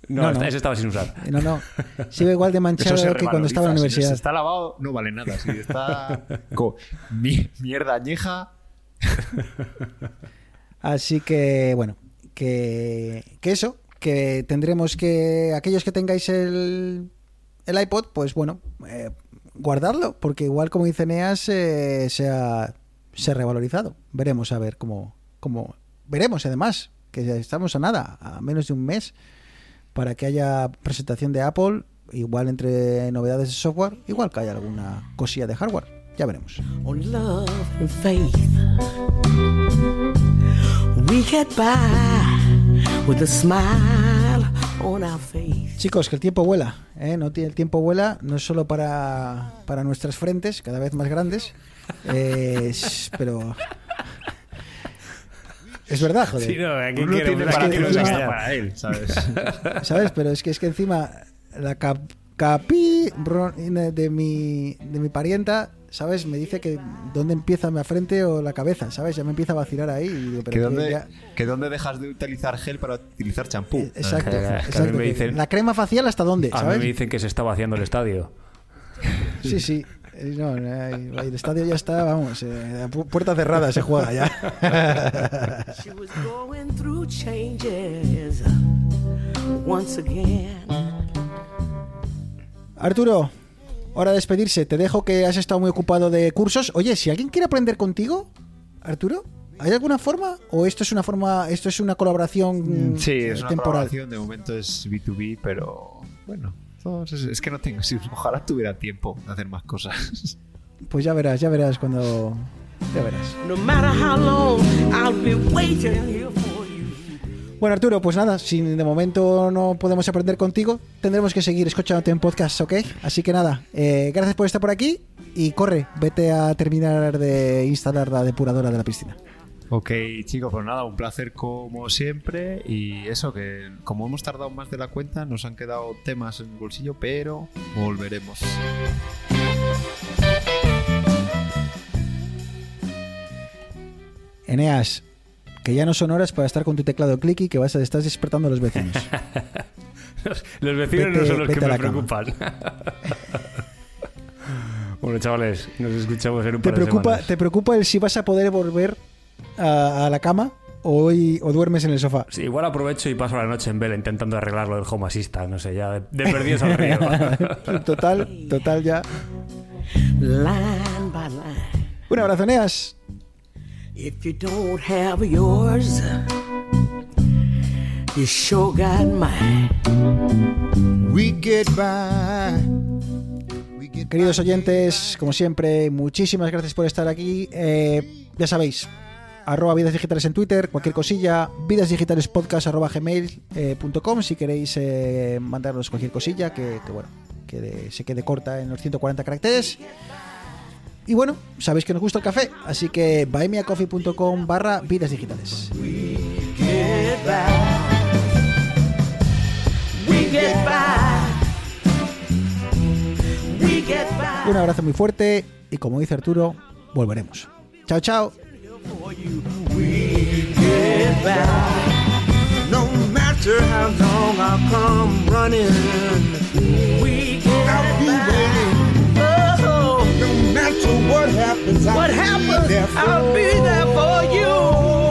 No, No, esta- no. ese estaba sin usar. No, no. Sigo igual de manchado que cuando estaba en la revaloriza. Si universidad. está lavado, no vale nada. Si está <laughs> mierda añeja, Así que, bueno, que, que eso, que tendremos que, aquellos que tengáis el, el iPod, pues bueno, eh, guardarlo, porque igual como dice Neas, eh, se, ha, revalorizado. Veremos a ver cómo, cómo... Veremos además, que estamos a nada, a menos de un mes, para que haya presentación de Apple, igual entre novedades de software, igual que haya alguna cosilla de hardware. Ya veremos. With a smile on our face. Chicos, que el tiempo vuela, ¿eh? No tiene el tiempo vuela, no es solo para, para nuestras frentes, cada vez más grandes, eh, pero es verdad, joder. Sí, no, aquí Uno quiero- tiene para para él, ¿sabes? <laughs> ¿Sabes? Pero es que es que encima la cap- capi de mi de mi parienta, ¿sabes? Me dice que dónde empieza la frente o la cabeza, ¿sabes? Ya me empieza a vacilar ahí. y digo, pero ¿Que dónde, ya- que dónde dejas de utilizar gel para utilizar champú? eh, Exacto, <laughs> Que- que exacto, me dicen- La crema facial hasta dónde, A mí me dicen que se está vaciando el estadio. Sí, sí. Eh, No, el estadio ya está, vamos, eh, puerta cerrada se juega ya. <laughs> <laughs> She was going through changes once again. Arturo, hora de despedirse. Te dejo que has estado muy ocupado de cursos. Oye, si alguien quiere aprender contigo, Arturo, ¿hay alguna forma? ¿O esto es una forma, esto es una colaboración Sí, eh, es una temporal? colaboración, de momento es B2B, pero bueno, entonces, es que no tengo, sí, ojalá tuviera tiempo de hacer más cosas. <laughs> Pues ya verás, ya verás cuando. Ya verás. No Bueno, Arturo, pues nada, si de momento no podemos aprender contigo, tendremos que seguir escuchándote en podcast, ¿ok? Así que nada, eh, gracias por estar por aquí y corre, vete a terminar de instalar la depuradora de la piscina. Ok, chicos, pues nada, un placer como siempre. Y eso, que como hemos tardado más de la cuenta, nos han quedado temas en el bolsillo, pero volveremos. Eneas, que ya no son horas para estar con tu teclado clicky que vas a estás despertando a los vecinos. Los, <laughs> los vecinos Vete- no son los que me preocupan. <laughs> bueno, chavales, nos escuchamos en un ¿Te par de preocupa, semanas. ¿Te preocupa el si vas a poder volver a, a la cama o, hoy, o duermes en el sofá? Sí, igual aprovecho y paso la noche en vela intentando arreglarlo del home assistant, no sé, ya de, de perdidos al río. <laughs> total, total ya. Line by line. Un abrazo, Eneas. If you don't have yours, you sure got mine. We get by. We get Queridos oyentes, como siempre, muchísimas gracias por estar aquí. Eh, ya sabéis, arroba vidas digitales en Twitter, cualquier cosilla, arroba gmail eh, punto com, si queréis eh, mandarnos cualquier cosilla que, que, bueno, que de- se quede corta en los 140 caracteres. Y bueno, sabéis que nos gusta el café, así que buymeacoffee.com barra vidas digitales. Un abrazo muy fuerte y como dice Arturo, volveremos. Chao, chao. Get by. No matter how long I'll come running, We get I'll be by. to what happens. What happens? I'll be there for you.